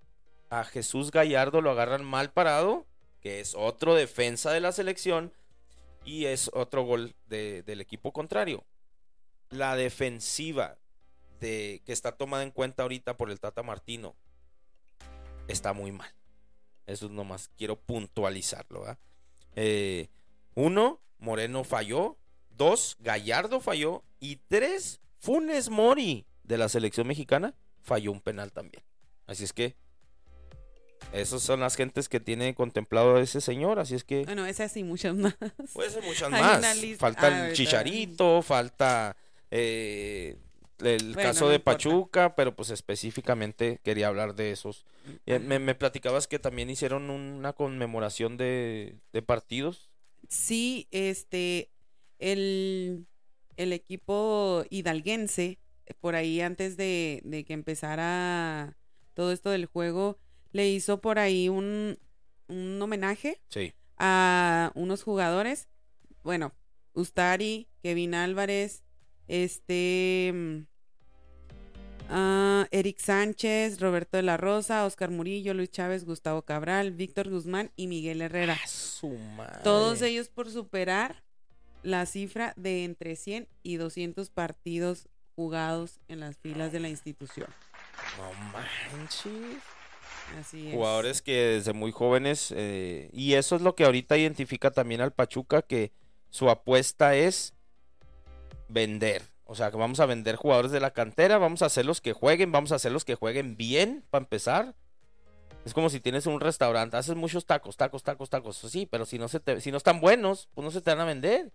Speaker 1: a Jesús Gallardo lo agarran mal parado, que es otro defensa de la selección y es otro gol de- del equipo contrario. La defensiva de, que está tomada en cuenta ahorita por el Tata Martino está muy mal. Eso es nomás quiero puntualizarlo. Eh, uno, Moreno falló. Dos, Gallardo falló. Y tres, Funes Mori de la selección mexicana falló un penal también. Así es que esas son las gentes que tiene contemplado ese señor. Así es que
Speaker 2: Bueno, esas y muchas más.
Speaker 1: Puede ser muchas más. Falta
Speaker 2: Ah,
Speaker 1: el
Speaker 2: ¿verdad?
Speaker 1: Chicharito, falta eh, el
Speaker 2: Bueno,
Speaker 1: caso
Speaker 2: no
Speaker 1: de
Speaker 2: importa.
Speaker 1: Pachuca, pero pues específicamente quería hablar de esos. Eh, Me, me platicabas que también hicieron una conmemoración de, de partidos.
Speaker 2: Sí, este, el, el equipo hidalguense, por ahí antes de, de que empezara todo esto del juego, le hizo por ahí un, un homenaje
Speaker 1: Sí.
Speaker 2: a unos jugadores. Bueno, Ustari, Kevin Álvarez, este, mm, ah, Eric Sánchez, Roberto de la Rosa, Oscar Murillo, Luis Chávez, Gustavo Cabral, Víctor Guzmán y Miguel Herrera.
Speaker 1: Ah, su madre.
Speaker 2: Todos ellos por superar la cifra de entre 100 y 200 partidos jugados en las filas de la institución.
Speaker 1: No manches.
Speaker 2: Así es.
Speaker 1: Jugadores que desde muy jóvenes. eh, y eso es lo que ahorita identifica también al Pachuca, que su apuesta es vender. O sea, que vamos a vender jugadores de la cantera, vamos a hacerlos que jueguen, vamos a hacerlos que jueguen bien, para empezar. Es como si tienes un restaurante, haces muchos tacos, tacos, tacos, tacos. Sí, pero si no, se te- si no están buenos, pues no se te van a vender.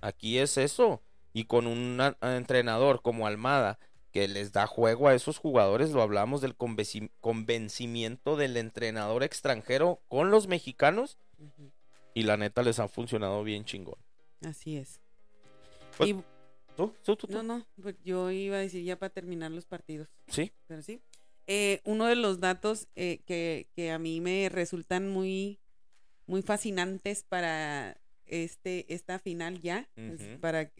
Speaker 1: Aquí es eso. Y con un entrenador como Almada, que les da juego a esos jugadores, lo hablamos del convenci- convencimiento del entrenador extranjero con los mexicanos, y la neta les ha funcionado bien chingón.
Speaker 2: Así es.
Speaker 1: Pues,
Speaker 2: Y-
Speaker 1: ¿Tú? ¿Tú?
Speaker 2: No, no, pues yo iba a decir ya para terminar los partidos,
Speaker 1: Sí.
Speaker 2: pero sí. Eh, uno de los datos eh, que, que a mí me resultan muy, muy fascinantes para este, esta final ya, es
Speaker 1: Ujú.
Speaker 2: para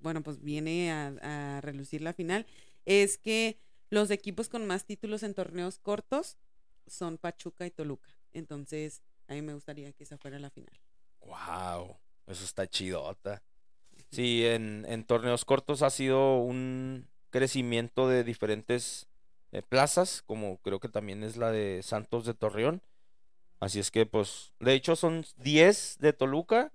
Speaker 2: bueno, pues viene a, a relucir la final, es que los equipos con más títulos en torneos cortos son Pachuca y Toluca. Entonces, a mí me gustaría que esa fuera la final.
Speaker 1: Wow, eso está chidota. Sí, en, en torneos cortos ha sido un crecimiento de diferentes eh, plazas, como creo que también es la de Santos de Torreón. Así es que, pues, de hecho son 10 de Toluca,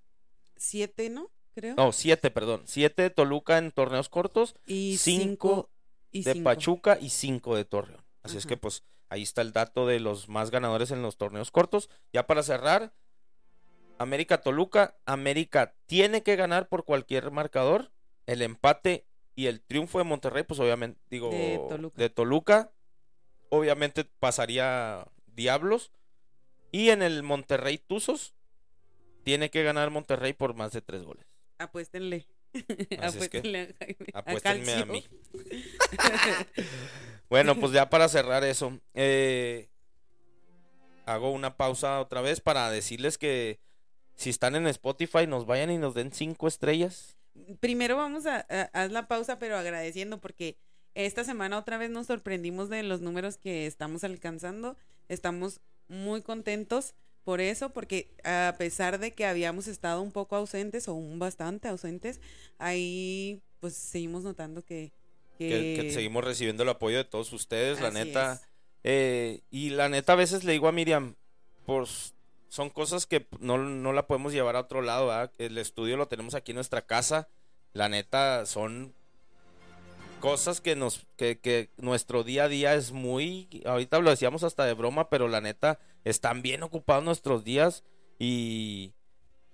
Speaker 2: Siete, ¿no? Creo.
Speaker 1: no, 7, perdón, 7 de Toluca en torneos cortos,
Speaker 2: y
Speaker 1: cinco
Speaker 2: cinco, y
Speaker 1: de
Speaker 2: cinco.
Speaker 1: Pachuca y 5 de Torreón. Así es que, pues, ahí está el dato de los más ganadores en los torneos cortos. Ya para cerrar, América Toluca, América tiene que ganar por cualquier marcador. El empate y el triunfo de Monterrey, pues obviamente, digo,
Speaker 2: De Toluca.
Speaker 1: de Toluca, obviamente pasaría Diablos. Y en el Monterrey Tuzos, tiene que ganar Monterrey por más de tres goles.
Speaker 2: Apuéstenle.
Speaker 1: Así es que,
Speaker 2: Apuéstenle a Jaime. a
Speaker 1: Apuéstenme a mí. Bueno, pues ya para cerrar eso, eh, hago una pausa otra vez para decirles que si están en Spotify nos vayan y nos den cinco estrellas.
Speaker 2: Primero vamos a, a- haz la pausa, pero agradeciendo porque esta semana otra vez nos sorprendimos de los números que estamos alcanzando. Estamos muy contentos por eso, porque a pesar de que habíamos estado un poco ausentes o un bastante ausentes, ahí pues seguimos notando que...
Speaker 1: Que, que seguimos recibiendo el apoyo de todos ustedes, la neta. Eh, y la neta, a veces le digo a Miriam, pues son cosas que no, no la podemos llevar a otro lado, ¿verdad? El estudio lo tenemos aquí en nuestra casa. La neta, son cosas que nos, que, que nuestro día a día es muy, ahorita lo decíamos hasta de broma, pero la neta, están bien ocupados nuestros días y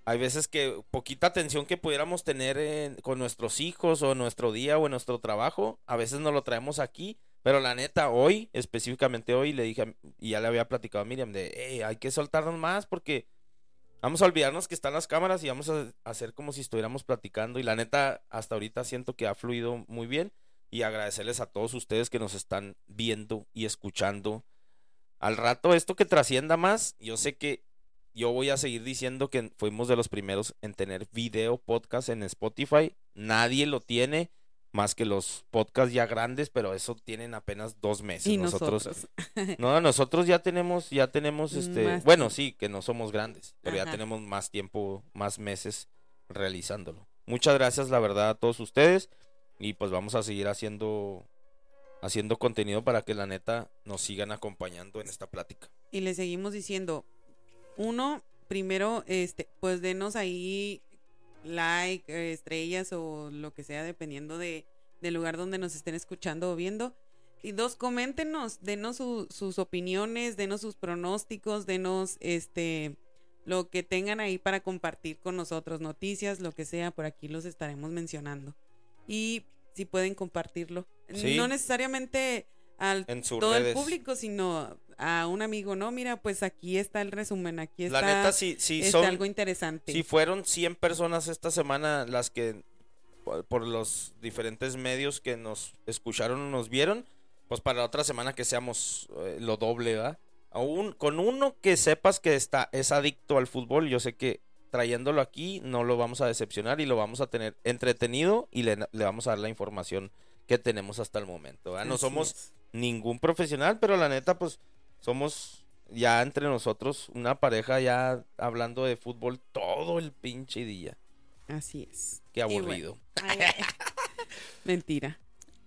Speaker 1: hay veces que poquita atención que pudiéramos tener en- con nuestros hijos o nuestro día o en nuestro trabajo, a veces nos lo traemos aquí, pero la neta, hoy, específicamente hoy, le dije, y ya le había platicado a Miriam, de, "Ey, hay que soltarnos más porque vamos a olvidarnos que están las cámaras y vamos a hacer como si estuviéramos platicando. Y la neta, hasta ahorita siento que ha fluido muy bien y agradecerles a todos ustedes que nos están viendo y escuchando. Al rato, esto que trascienda más, yo sé que yo voy a seguir diciendo que fuimos de los primeros en tener video podcast en Spotify. Nadie lo tiene más que los podcasts ya grandes, pero eso tienen apenas dos meses.
Speaker 2: Y
Speaker 1: nosotros,
Speaker 2: nosotros.
Speaker 1: no, nosotros ya tenemos, ya tenemos este,
Speaker 2: Más
Speaker 1: bueno,
Speaker 2: tiempo.
Speaker 1: sí, que no somos grandes, pero ya tenemos más tiempo, más meses realizándolo. Muchas gracias, la verdad, a todos ustedes. Y pues vamos a seguir haciendo, haciendo contenido para que la neta nos sigan acompañando en esta plática.
Speaker 2: y le seguimos diciendo, uno, primero, este, pues denos ahí like, eh, estrellas o lo que sea, dependiendo de, del lugar donde nos estén escuchando o viendo. Y dos, coméntenos, denos su- sus opiniones, denos sus pronósticos, denos este lo que tengan ahí para compartir con nosotros, noticias, lo que sea, por aquí los estaremos mencionando. Y si pueden compartirlo.
Speaker 1: Sí.
Speaker 2: No necesariamente al
Speaker 1: En
Speaker 2: todo
Speaker 1: redes.
Speaker 2: el público, sino a un amigo, no, mira, pues aquí está el resumen, aquí
Speaker 1: La
Speaker 2: está
Speaker 1: neta, si, si
Speaker 2: este,
Speaker 1: son,
Speaker 2: algo interesante.
Speaker 1: si fueron 100 personas esta semana las que por, los diferentes medios que nos escucharon o nos vieron, pues para la otra semana que seamos eh, lo doble, ¿verdad? Aún con uno que sepas que está es adicto al fútbol, yo sé que trayéndolo aquí no lo vamos a decepcionar y lo vamos a tener entretenido y le, le vamos a dar la información que tenemos hasta el momento. No somos
Speaker 2: es.
Speaker 1: ningún profesional, pero la neta, pues somos ya entre nosotros una pareja ya hablando de fútbol todo el pinche día.
Speaker 2: Así es.
Speaker 1: Qué
Speaker 2: bueno.
Speaker 1: aburrido.
Speaker 2: Mentira.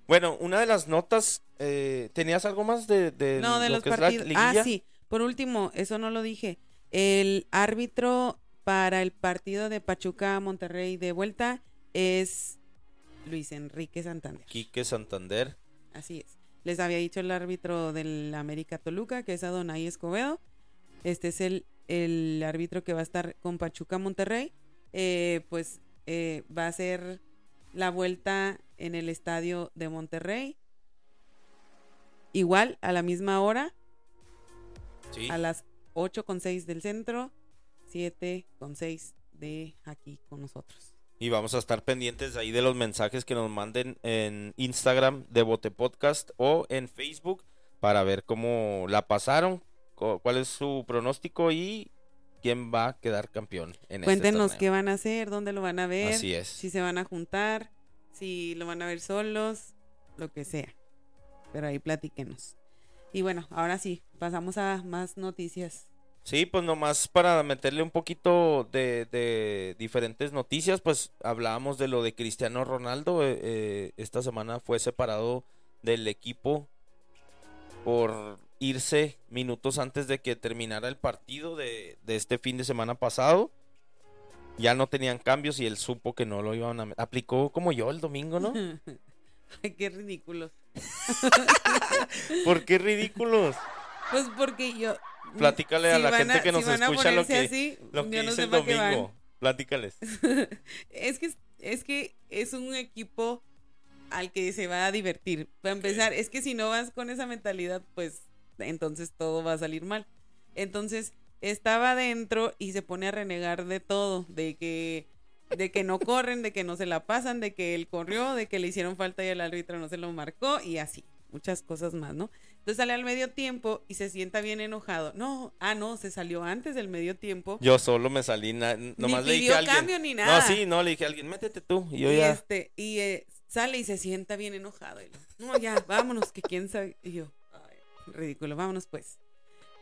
Speaker 1: Bueno, una de las notas, eh, ¿tenías algo más de, de
Speaker 2: No, de
Speaker 1: lo
Speaker 2: los
Speaker 1: que es la
Speaker 2: partidos. Ah, sí. Por último, eso no lo dije. El árbitro para el partido de Pachuca Monterrey de vuelta es Luis Enrique Santander.
Speaker 1: Quique Santander.
Speaker 2: Así es. Les había dicho el árbitro del América Toluca, que es Adonai Escobedo. Este es el, el árbitro que va a estar con Pachuca Monterrey. Eh, pues eh, va a ser la vuelta en el estadio de Monterrey. Igual, a la misma hora,
Speaker 1: Sí.
Speaker 2: a las 8 con 6 del centro, 7 con 6 de aquí con nosotros.
Speaker 1: Y vamos a estar pendientes ahí de los mensajes que nos manden en Instagram de Bote Podcast o en Facebook para ver cómo la pasaron, cu- cuál es su pronóstico y quién va a quedar campeón en
Speaker 2: Cuéntenos
Speaker 1: este
Speaker 2: qué van a hacer, dónde lo van a ver,
Speaker 1: Así es.
Speaker 2: si se van a juntar, si lo van a ver solos, lo que sea. Pero ahí platíquenos. Y bueno, ahora sí, pasamos a más noticias.
Speaker 1: Sí, pues nomás para meterle un poquito de, de diferentes noticias, pues hablábamos de lo de Cristiano Ronaldo. eh, eh, esta semana fue separado del equipo por irse minutos antes de que terminara el partido de, de este fin de semana pasado. Ya no tenían cambios y él supo que no lo iban a... Aplicó como yo el domingo, ¿no?
Speaker 2: Ay, qué ridículo.
Speaker 1: ¿Por qué ridículos?
Speaker 2: Pues porque yo.
Speaker 1: Platícale a la gente que nos
Speaker 2: si
Speaker 1: escucha lo que-
Speaker 2: así,
Speaker 1: Lo que
Speaker 2: yo no
Speaker 1: hice
Speaker 2: sé
Speaker 1: el domingo. Platícales.
Speaker 2: es que es que es un equipo al que se va a divertir. Para empezar, es que si no vas con esa mentalidad, pues entonces todo va a salir mal. Entonces, estaba adentro y se pone a renegar de todo, de que de que no corren, de que no se la pasan, de que él corrió, de que le hicieron falta y el árbitro no se lo marcó y así, muchas cosas más, ¿no? Entonces sale al medio tiempo y se sienta bien enojado. No, ah, no, se salió antes del medio tiempo.
Speaker 1: Yo solo me salí, nomás le dije a alguien.
Speaker 2: cambio ni nada.
Speaker 1: No, sí, no, le dije a alguien, métete tú. Y yo
Speaker 2: y
Speaker 1: ya.
Speaker 2: este, y eh, sale y se sienta bien enojado. Y lo, no, ya, vámonos, que quién sabe. Y yo, "Ay, ridículo, vámonos pues.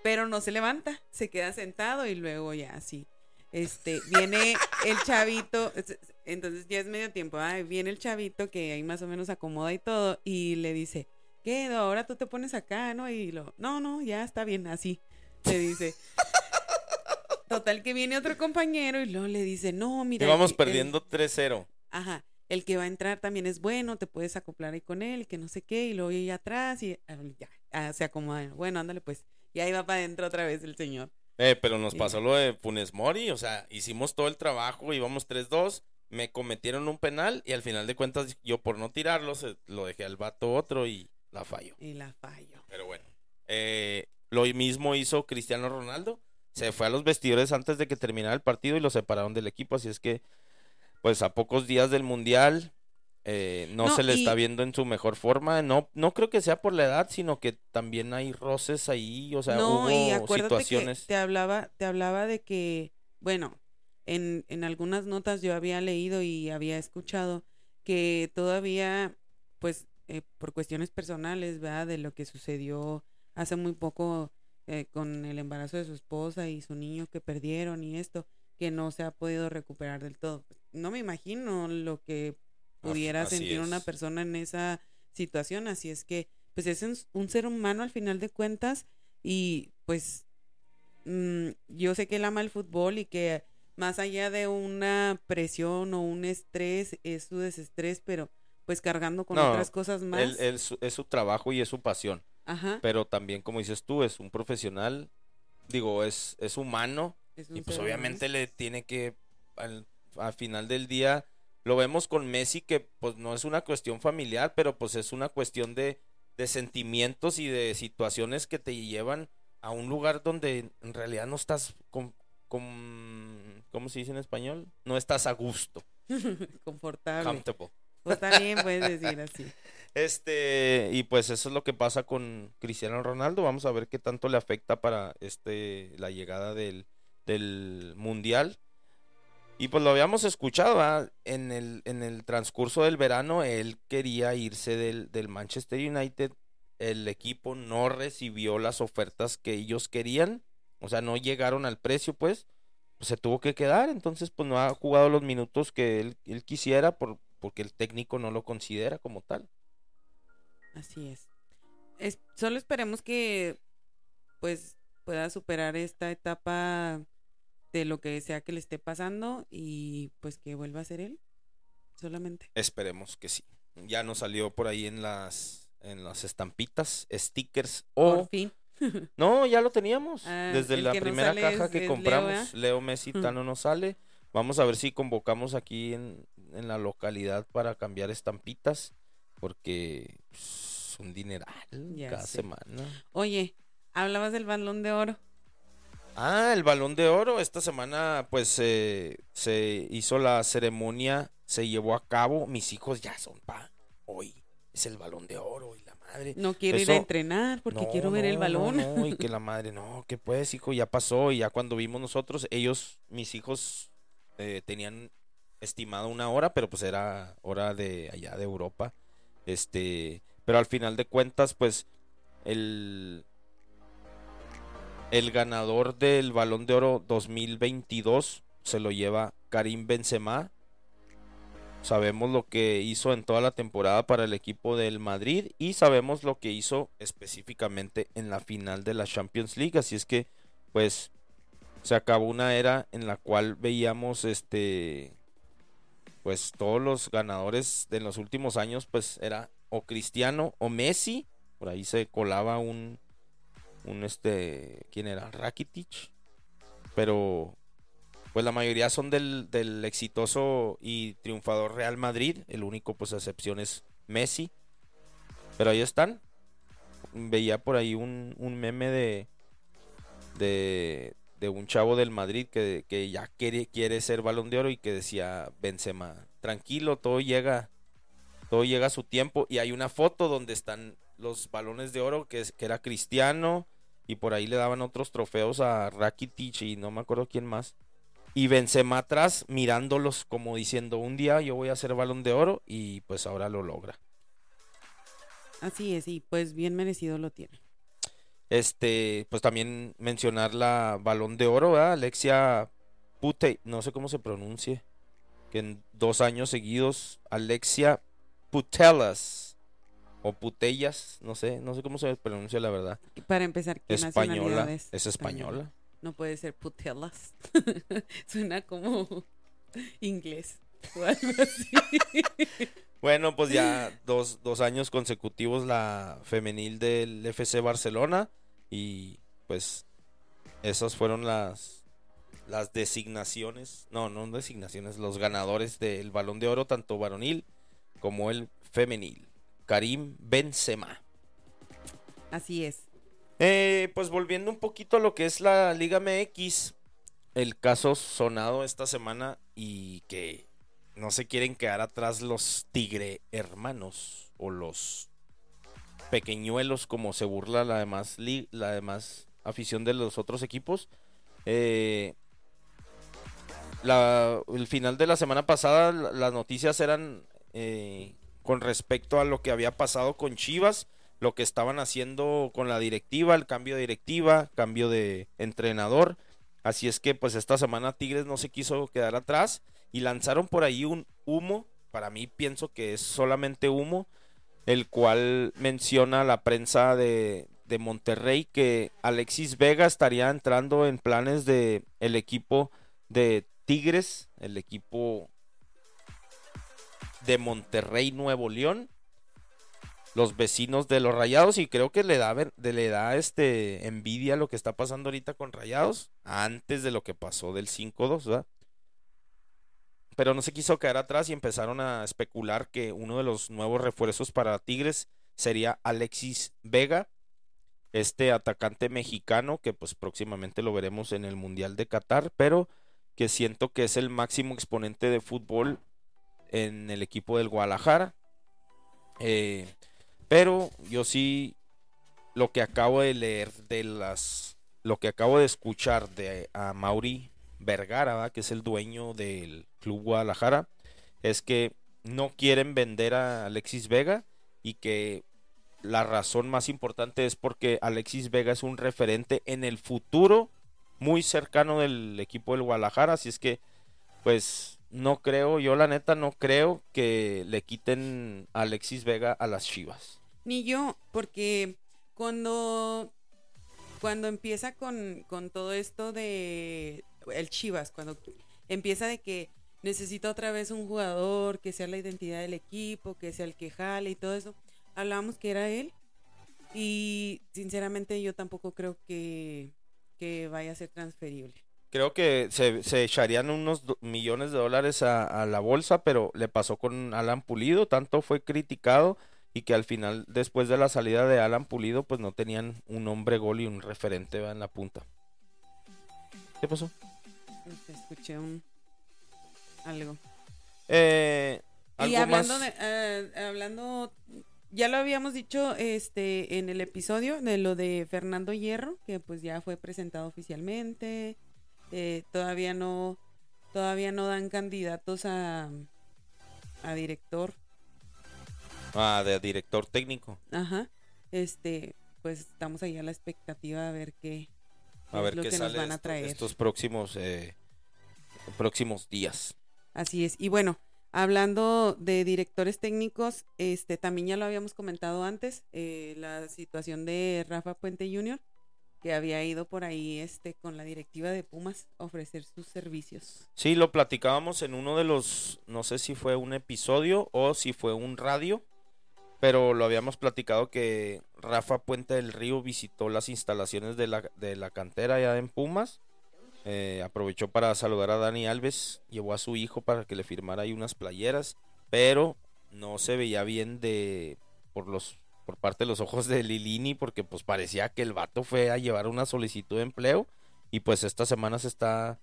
Speaker 2: Pero no se levanta, se queda sentado y luego ya así. Este, viene el chavito, es- entonces ya es medio tiempo, ah, viene el chavito que ahí más o menos acomoda y todo, y le dice, ¿qué? Ahora tú te pones acá, ¿no? Y lo, no, no, ya está bien, así. Le dice. Total que viene otro compañero y luego le dice, no, mira. El- el-
Speaker 1: perdiendo 3-0.
Speaker 2: Ajá, el que va a entrar también es bueno, te puedes acoplar ahí con él, que no sé qué, y luego ahí atrás y ah, ya, ah, se acomoda. Bueno, ándale pues. Y ahí va para adentro otra vez el señor.
Speaker 1: Eh, pero nos pasó lo de Funes Mori, o sea, hicimos todo el trabajo, íbamos 3-2, me cometieron un penal y al final de cuentas yo por no tirarlo se- lo dejé al vato otro y la falló.
Speaker 2: Y la fallo.
Speaker 1: Pero bueno, eh, lo mismo hizo Cristiano Ronaldo, se fue a los vestidores antes de que terminara el partido y lo separaron del equipo, así es que pues a pocos días del Mundial eh, no,
Speaker 2: No,
Speaker 1: se le
Speaker 2: y-
Speaker 1: está viendo en su mejor forma, no, no creo que sea por la edad, sino que también hay roces ahí, o sea,
Speaker 2: no, y
Speaker 1: hubo
Speaker 2: acuérdate
Speaker 1: situaciones.
Speaker 2: que te hablaba, te hablaba de que, bueno, en, en algunas notas yo había leído y había escuchado que todavía, pues, eh, por cuestiones personales, ¿verdad? De lo que sucedió hace muy poco eh, con el embarazo de su esposa y su niño que perdieron y esto, que no se ha podido recuperar del todo. No me imagino lo que pudiera sentir una persona en esa situación, así es que, pues es un, un ser humano al final de cuentas y pues mm, yo sé que él ama el fútbol y que más allá de una presión o un estrés es su desestrés, pero pues cargando con
Speaker 1: No,
Speaker 2: otras cosas más.
Speaker 1: Él- él es su trabajo y es su pasión.
Speaker 2: Ajá.
Speaker 1: Pero también, como dices tú, es un profesional, digo, es, es humano
Speaker 2: es
Speaker 1: y pues obviamente le tiene que, al, al final del día, lo vemos con Messi que pues no es una cuestión familiar, pero pues es una cuestión de, de sentimientos y de situaciones que te llevan a un lugar donde en realidad no estás con, con ¿cómo se dice en español? No estás a gusto.
Speaker 2: Confortable.
Speaker 1: Comfortable.
Speaker 2: Pues también puedes decir así.
Speaker 1: Este, y pues eso es lo que pasa con Cristiano Ronaldo. Vamos a ver qué tanto le afecta para este la llegada del, del Mundial. Y pues lo habíamos escuchado ¿verdad? en el, en el transcurso del verano. Él quería irse del, del Manchester United. El equipo no recibió las ofertas que ellos querían. O sea, no llegaron al precio, pues. pues, se tuvo que quedar. Entonces, pues no ha jugado los minutos que él, él quisiera por, porque el técnico no lo considera como tal.
Speaker 2: Así es. es. Solo esperemos que pues pueda superar esta etapa de lo que sea que le esté pasando y pues que vuelva a ser él solamente.
Speaker 1: Esperemos que sí. Ya nos salió por ahí en las en las estampitas, stickers o
Speaker 2: Por fin.
Speaker 1: no, ya lo teníamos
Speaker 2: Ah,
Speaker 1: desde la primera caja
Speaker 2: es-
Speaker 1: que
Speaker 2: es Leo,
Speaker 1: compramos.
Speaker 2: ¿verdad?
Speaker 1: Leo, Messi. Tano no sale. Vamos a ver si convocamos aquí en, en la localidad para cambiar estampitas porque es un dineral
Speaker 2: Ya
Speaker 1: cada
Speaker 2: sé.
Speaker 1: semana.
Speaker 2: Oye, hablabas del balón de oro.
Speaker 1: Ah, el balón de oro. Esta semana, pues, eh, se hizo la ceremonia, se llevó a cabo. Mis hijos ya son pa. Hoy es el balón de oro y la madre.
Speaker 2: No quiero ir a entrenar porque
Speaker 1: No,
Speaker 2: quiero ver el balón.
Speaker 1: no, no, y que la madre, no, que pues, hijo, ya pasó. Y ya cuando vimos nosotros, ellos, mis hijos, eh, tenían estimado una hora, pero pues era hora de allá de Europa. Este, pero al final de cuentas, pues, el, el ganador del Balón de Oro 2022 se lo lleva Karim Benzema. Sabemos lo que hizo en toda la temporada para el equipo del Madrid y sabemos lo que hizo específicamente en la final de la Champions League. Así es que, pues, se acabó una era en la cual veíamos este pues todos los ganadores de los últimos años pues era o Cristiano o Messi. Por ahí se colaba un un este quién era Rakitic. Pero pues la mayoría son del, del exitoso y triunfador Real Madrid. El único pues excepción es Messi. Pero ahí están. Veía por ahí un, un meme de de de un chavo del Madrid que, que ya quiere, quiere ser balón de oro y que decía Benzema, tranquilo, todo llega, todo llega a su tiempo. Y hay una foto donde están los balones de oro, que, que era Cristiano, y por ahí le daban otros trofeos a Rakitic y no me acuerdo quién más. Y Benzema atrás mirándolos como diciendo, un día yo voy a ser balón de oro y pues ahora lo logra.
Speaker 2: Así es, y pues bien merecido lo tiene.
Speaker 1: Este, pues también mencionar la balón de oro, ¿verdad? Alexia Pute, no sé cómo se pronuncie, que en dos años seguidos, Alexia Putelas, o Putellas, no sé, no sé cómo se pronuncia la verdad.
Speaker 2: Para empezar, ¿qué
Speaker 1: Española,
Speaker 2: es?
Speaker 1: es española.
Speaker 2: No puede ser putelas. Suena como inglés o algo así.
Speaker 1: Bueno, pues ya dos, dos años consecutivos la femenil del FC Barcelona y pues esas fueron las, las designaciones, no, no designaciones, los ganadores del balón de oro, tanto varonil como el femenil. Karim Benzema.
Speaker 2: Así es.
Speaker 1: Eh, pues volviendo un poquito a lo que es la Liga MX, el caso sonado esta semana y que no se quieren quedar atrás los Tigre hermanos o los pequeñuelos como se burla la demás, la demás afición de los otros equipos. Eh, el final de la semana pasada la- las noticias eran eh, con respecto a lo que había pasado con Chivas lo que estaban haciendo con la directiva, el cambio de directiva, cambio de entrenador. Así es que pues esta semana Tigres no se quiso quedar atrás y lanzaron por ahí un humo, para mí pienso que es solamente humo, el cual menciona la prensa de, de Monterrey que Alexis Vega estaría entrando en planes de el equipo de Tigres, el equipo de Monterrey Nuevo León los vecinos de los Rayados y creo que le da le da este envidia lo que está pasando ahorita con Rayados antes de lo que pasó del 5-2, ¿verdad? Pero no se quiso quedar atrás y empezaron a especular que uno de los nuevos refuerzos para Tigres sería Alexis Vega, este atacante mexicano que pues próximamente lo veremos en el Mundial de Qatar, pero que siento que es el máximo exponente de fútbol en el equipo del Guadalajara. Eh, pero yo sí lo que acabo de leer de las lo que acabo de escuchar de a Mauri Vergara, que es el dueño del Club Guadalajara, es que no quieren vender a Alexis Vega y que la razón más importante es porque Alexis Vega es un referente en el futuro muy cercano del equipo del Guadalajara, así es que pues no creo, yo la neta no creo que le quiten a Alexis Vega a las Chivas.
Speaker 2: Ni yo, porque cuando, cuando empieza con, con todo esto de el Chivas, cuando empieza de que necesita otra vez un jugador que sea la identidad del equipo, que sea el que jale y todo eso, hablábamos que era él. Y sinceramente yo tampoco creo que, que vaya a ser transferible.
Speaker 1: Creo que se, echarían unos millones de dólares a, a la bolsa, pero le pasó con Alan Pulido, tanto fue criticado y que al final, después de la salida de Alan Pulido, pues no tenían un hombre gol y un referente en la punta. ¿Qué pasó?
Speaker 2: Este, Escuché un algo.
Speaker 1: Eh,
Speaker 2: Y
Speaker 1: ¿algo
Speaker 2: hablando
Speaker 1: más?
Speaker 2: de, eh, hablando, ya lo habíamos dicho este en el episodio de lo de Fernando Hierro, que pues ya fue presentado oficialmente. eh, todavía no, todavía no dan candidatos a, a director.
Speaker 1: Ah, de director técnico.
Speaker 2: Ajá. Este, pues estamos ahí a la expectativa a ver qué,
Speaker 1: A
Speaker 2: es
Speaker 1: ver
Speaker 2: lo
Speaker 1: qué
Speaker 2: que
Speaker 1: sale
Speaker 2: nos van a traer.
Speaker 1: estos próximos, eh, próximos días.
Speaker 2: Así es. Y bueno, hablando de directores técnicos, este también ya lo habíamos comentado antes, eh, la situación de Rafa Puente Jr., que había ido por ahí este con la directiva de Pumas a ofrecer sus servicios.
Speaker 1: Sí, lo platicábamos en uno de los, no sé si fue un episodio o si fue un radio, pero lo habíamos platicado que Rafa Puente del Río visitó las instalaciones de la, de la cantera ya en Pumas. eh, aprovechó para saludar a Dani Alves, llevó a su hijo para que le firmara ahí unas playeras, pero no se veía bien de por los por parte de los ojos de Lilini porque pues parecía que el vato fue a llevar una solicitud de empleo y pues esta semana se está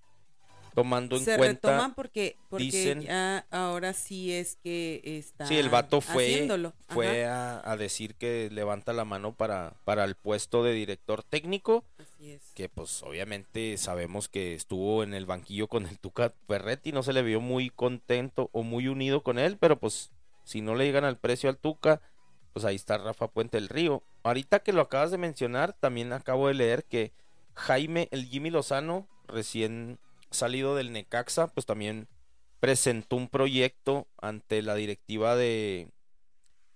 Speaker 1: tomando en
Speaker 2: Se
Speaker 1: cuenta
Speaker 2: retoman porque, porque
Speaker 1: dicen-
Speaker 2: ya ahora sí es que está
Speaker 1: Sí, el vato fue,
Speaker 2: haciéndolo.
Speaker 1: fue
Speaker 2: Ajá,
Speaker 1: a, a decir que levanta la mano para, para el puesto de director técnico,
Speaker 2: así es.
Speaker 1: que pues obviamente sabemos que estuvo en el banquillo con el Tuca Ferretti, no se le vio muy contento o muy unido con él, pero pues si no le llegan al precio al Tuca, pues ahí está Rafa Puente del Río. Ahorita que lo acabas de mencionar, también acabo de leer que Jaime, el Jimmy Lozano, recién salido del Necaxa, pues también presentó un proyecto ante la directiva de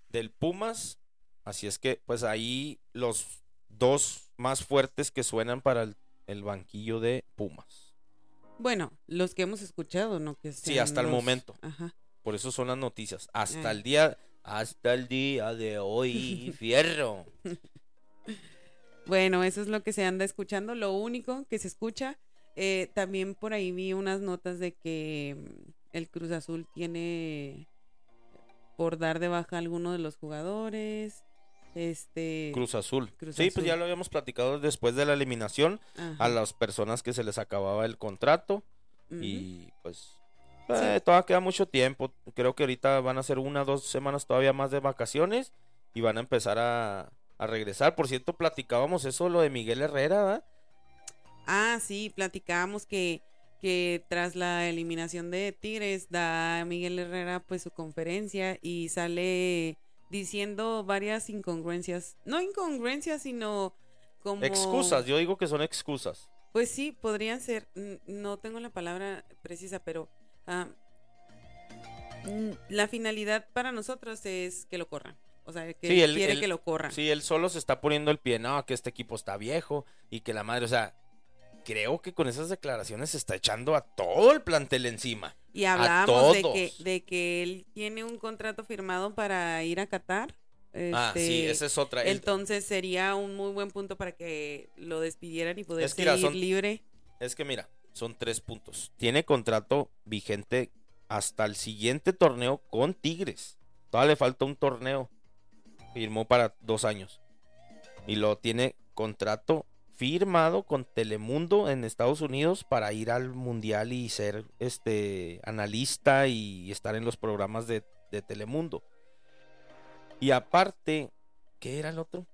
Speaker 1: del Pumas. Así es que, pues ahí los dos más fuertes que suenan para el, el banquillo de Pumas.
Speaker 2: Bueno, los que hemos escuchado, ¿no? Que
Speaker 1: Sí, hasta el momento.
Speaker 2: Ajá.
Speaker 1: Por eso son las noticias. Hasta
Speaker 2: Ay.
Speaker 1: el día, hasta el día de hoy, fierro.
Speaker 2: Bueno, eso es lo que se anda escuchando, lo único que se escucha. Eh, también por ahí vi unas notas de que mm, el Cruz Azul tiene por dar de baja a alguno de los jugadores. Este.
Speaker 1: Cruz Azul.
Speaker 2: Cruz
Speaker 1: sí, pues ya lo habíamos platicado después de la eliminación
Speaker 2: ajá,
Speaker 1: a las personas que se les acababa el contrato. Y pues eh, todavía queda mucho tiempo. Creo que ahorita van a ser una dos semanas todavía más de vacaciones y van a empezar a, a regresar. Por cierto, platicábamos eso, lo de Miguel Herrera, ¿verdad?
Speaker 2: Ah, sí, platicábamos que, que tras la eliminación de Tigres da Miguel Herrera pues su conferencia y sale diciendo varias incongruencias. No incongruencias, sino como...
Speaker 1: Excusas, yo digo que son excusas.
Speaker 2: Pues sí, podrían ser, no tengo la palabra precisa, pero ah, la finalidad para nosotros es que lo corran. O sea, que
Speaker 1: Sí, él-
Speaker 2: quiere
Speaker 1: él-
Speaker 2: que lo corran.
Speaker 1: Sí, él solo se está poniendo el pie, no, que este equipo está viejo y que la madre, o sea, creo que con esas declaraciones se está echando a todo el plantel encima.
Speaker 2: Y hablábamos de que, de que él tiene un contrato firmado para ir a Qatar.
Speaker 1: ah, sí,
Speaker 2: este,
Speaker 1: esa es otra.
Speaker 2: Entonces sería un muy buen punto para que lo despidieran y poder
Speaker 1: Es que, mira,
Speaker 2: seguir libre.
Speaker 1: Es que mira, son tres puntos. Tiene contrato vigente hasta el siguiente torneo con Tigres. Todavía le falta un torneo. Firmó para dos años. Y lo tiene contrato firmado con Telemundo en Estados Unidos para ir al mundial y ser este analista y estar en los programas de, de Telemundo. Y aparte, ¿qué era el otro?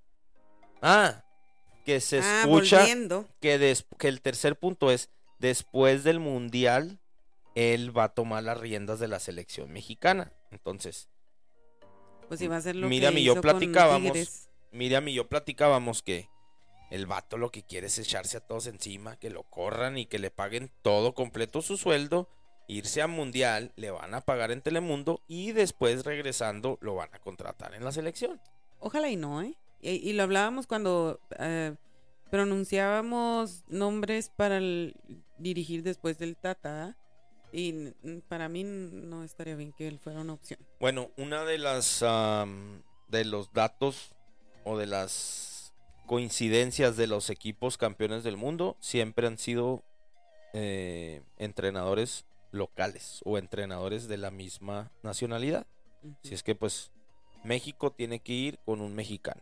Speaker 1: Ah, que se
Speaker 2: ah,
Speaker 1: escucha
Speaker 2: volviendo.
Speaker 1: que, des- que el tercer punto es, después del Mundial, él va a tomar las riendas de la selección mexicana. Entonces,
Speaker 2: Pues iba a ser lo
Speaker 1: Miriam
Speaker 2: que
Speaker 1: y yo platicábamos. Miriam y yo platicábamos que el vato lo que quiere es echarse a todos encima, que lo corran y que le paguen todo completo su sueldo, irse a Mundial, le van a pagar en Telemundo y después regresando lo van a contratar en la selección.
Speaker 2: Ojalá y no, ¿eh? Y, y lo hablábamos cuando eh, pronunciábamos nombres para el- dirigir después del Tata. Y n- para mí no estaría bien que él fuera una opción.
Speaker 1: Bueno, una de las am, de los datos o de las coincidencias de los equipos campeones del mundo siempre han sido eh, entrenadores locales o entrenadores de la misma nacionalidad. Si es que pues México tiene que ir con un mexicano.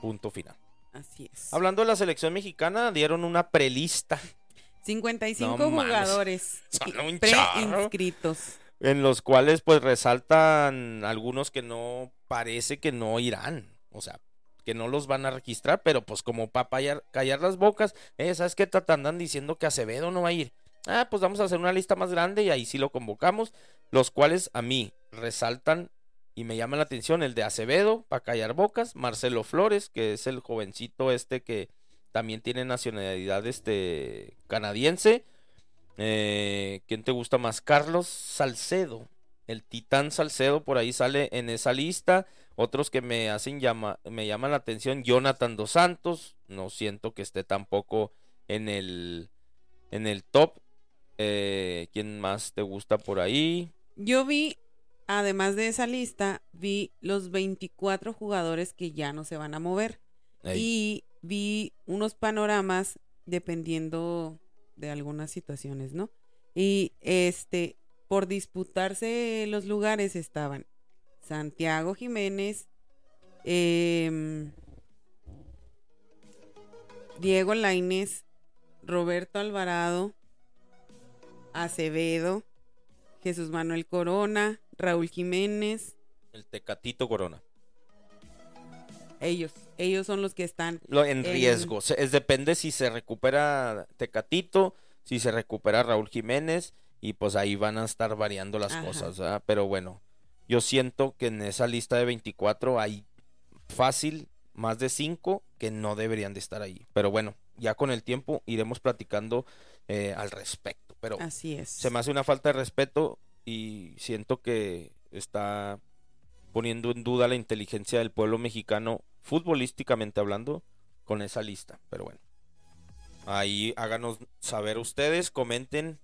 Speaker 1: Punto final.
Speaker 2: Así es.
Speaker 1: Hablando de la selección mexicana, dieron una prelista.
Speaker 2: 55
Speaker 1: No mames.
Speaker 2: jugadores preinscritos.
Speaker 1: En los cuales pues resaltan algunos que no parece que no irán. O sea, que no los van a registrar, pero pues como para callar, callar las bocas, eh, ¿sabes qué? Andan diciendo que Acevedo no va a ir. Ah, pues vamos a hacer una lista más grande y ahí sí lo convocamos. Los cuales a mí resaltan y me llaman la atención el de Acevedo para callar bocas, Marcelo Flores, que es el jovencito este que también tiene nacionalidad este canadiense. Eh, ¿Quién te gusta más? Carlos Salcedo. El titán Salcedo por ahí sale en esa lista. Otros que me hacen llama, me llaman la atención, Jonathan Dos Santos. No siento que esté tampoco en el en el top. Eh, ¿Quién más te gusta por ahí?
Speaker 2: Yo vi, además de esa lista, vi los 24 jugadores que ya no se van a mover. Y vi unos panoramas dependiendo de algunas situaciones, ¿no? Y este, por disputarse los lugares estaban Santiago Jiménez, em, Diego Lainez, Roberto Alvarado, Acevedo, Jesús Manuel Corona, Raúl Jiménez,
Speaker 1: el Tecatito Corona.
Speaker 2: ellos, ellos son los que están
Speaker 1: Lo, en
Speaker 2: En-
Speaker 1: riesgo. Se- Es, depende si se recupera Tecatito, si se recupera Raúl Jiménez, y pues ahí van a estar variando las
Speaker 2: Ajá.
Speaker 1: cosas, ¿verdad? Pero bueno, yo siento que en esa lista de 24 hay fácil más de 5 que no deberían de estar ahí. Pero bueno, ya con el tiempo iremos platicando eh, al respecto. Pero
Speaker 2: Así es.
Speaker 1: se me hace una falta de respeto y siento que está poniendo en duda la inteligencia del pueblo mexicano, futbolísticamente hablando, con esa lista. Pero bueno, ahí háganos saber ustedes, comenten,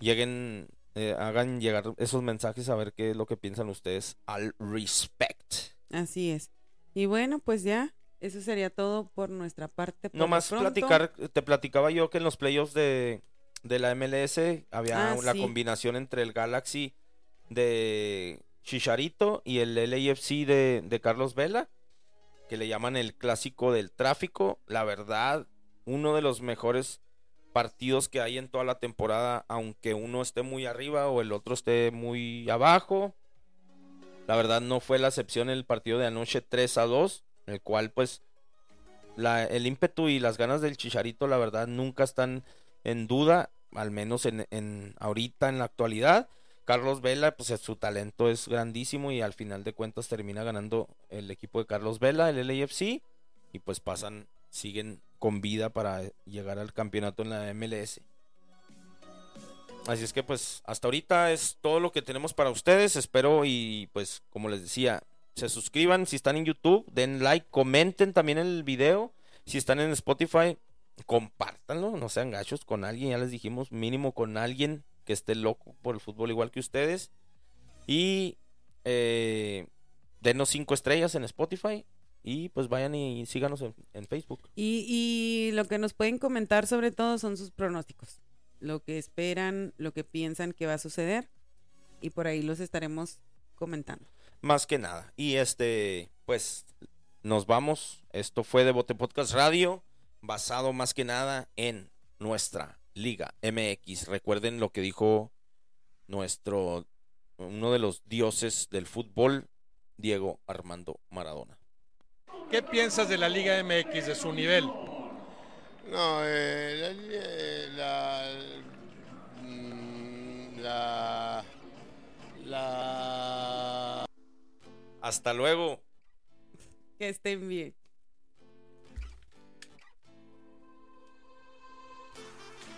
Speaker 1: lleguen, eh, hagan llegar esos mensajes a ver qué es lo que piensan ustedes al respect.
Speaker 2: Así es. Y bueno, pues ya, eso sería todo por nuestra parte. por
Speaker 1: No
Speaker 2: lo
Speaker 1: más
Speaker 2: pronto.
Speaker 1: platicar, te platicaba yo que en los playoffs de, de la MLS había
Speaker 2: Ah,
Speaker 1: la
Speaker 2: sí.
Speaker 1: combinación entre el Galaxy de Chicharito y el LAFC de, de Carlos Vela, que le llaman el clásico del tráfico. La verdad, uno de los mejores partidos que hay en toda la temporada, aunque uno esté muy arriba o el otro esté muy abajo. La verdad no fue la excepción el partido de anoche 3 a 2, el cual pues la- el ímpetu y las ganas del Chicharito, la verdad, nunca están en duda, al menos en, en ahorita, en la actualidad. Carlos Vela, pues su talento es grandísimo y al final de cuentas termina ganando el equipo de Carlos Vela, el LAFC, y pues pasan, siguen con vida para llegar al campeonato en la MLS. Así es que pues hasta ahorita es todo lo que tenemos para ustedes. Espero y pues como les decía, se suscriban si están en YouTube, den like, comenten también el video. Si están en Spotify, compártanlo, no sean gachos con alguien, ya les dijimos, mínimo con alguien que esté loco por el fútbol igual que ustedes. Y eh, denos cinco estrellas en Spotify y pues vayan y síganos en, en Facebook.
Speaker 2: Y, y lo que nos pueden comentar sobre todo son sus pronósticos. Lo que esperan, lo que piensan que va a suceder. Y por ahí los estaremos comentando.
Speaker 1: Más que nada. Y este, pues nos vamos. Esto fue de Bote Podcast Radio, basado más que nada en nuestra Liga MX. Recuerden lo que dijo nuestro, uno de los dioses del fútbol, Diego Armando Maradona.
Speaker 4: ¿Qué piensas de la Liga MX, de su nivel?
Speaker 5: No, eh, la, eh, la, mm, la, la,
Speaker 1: Hasta luego.
Speaker 2: Que estén bien.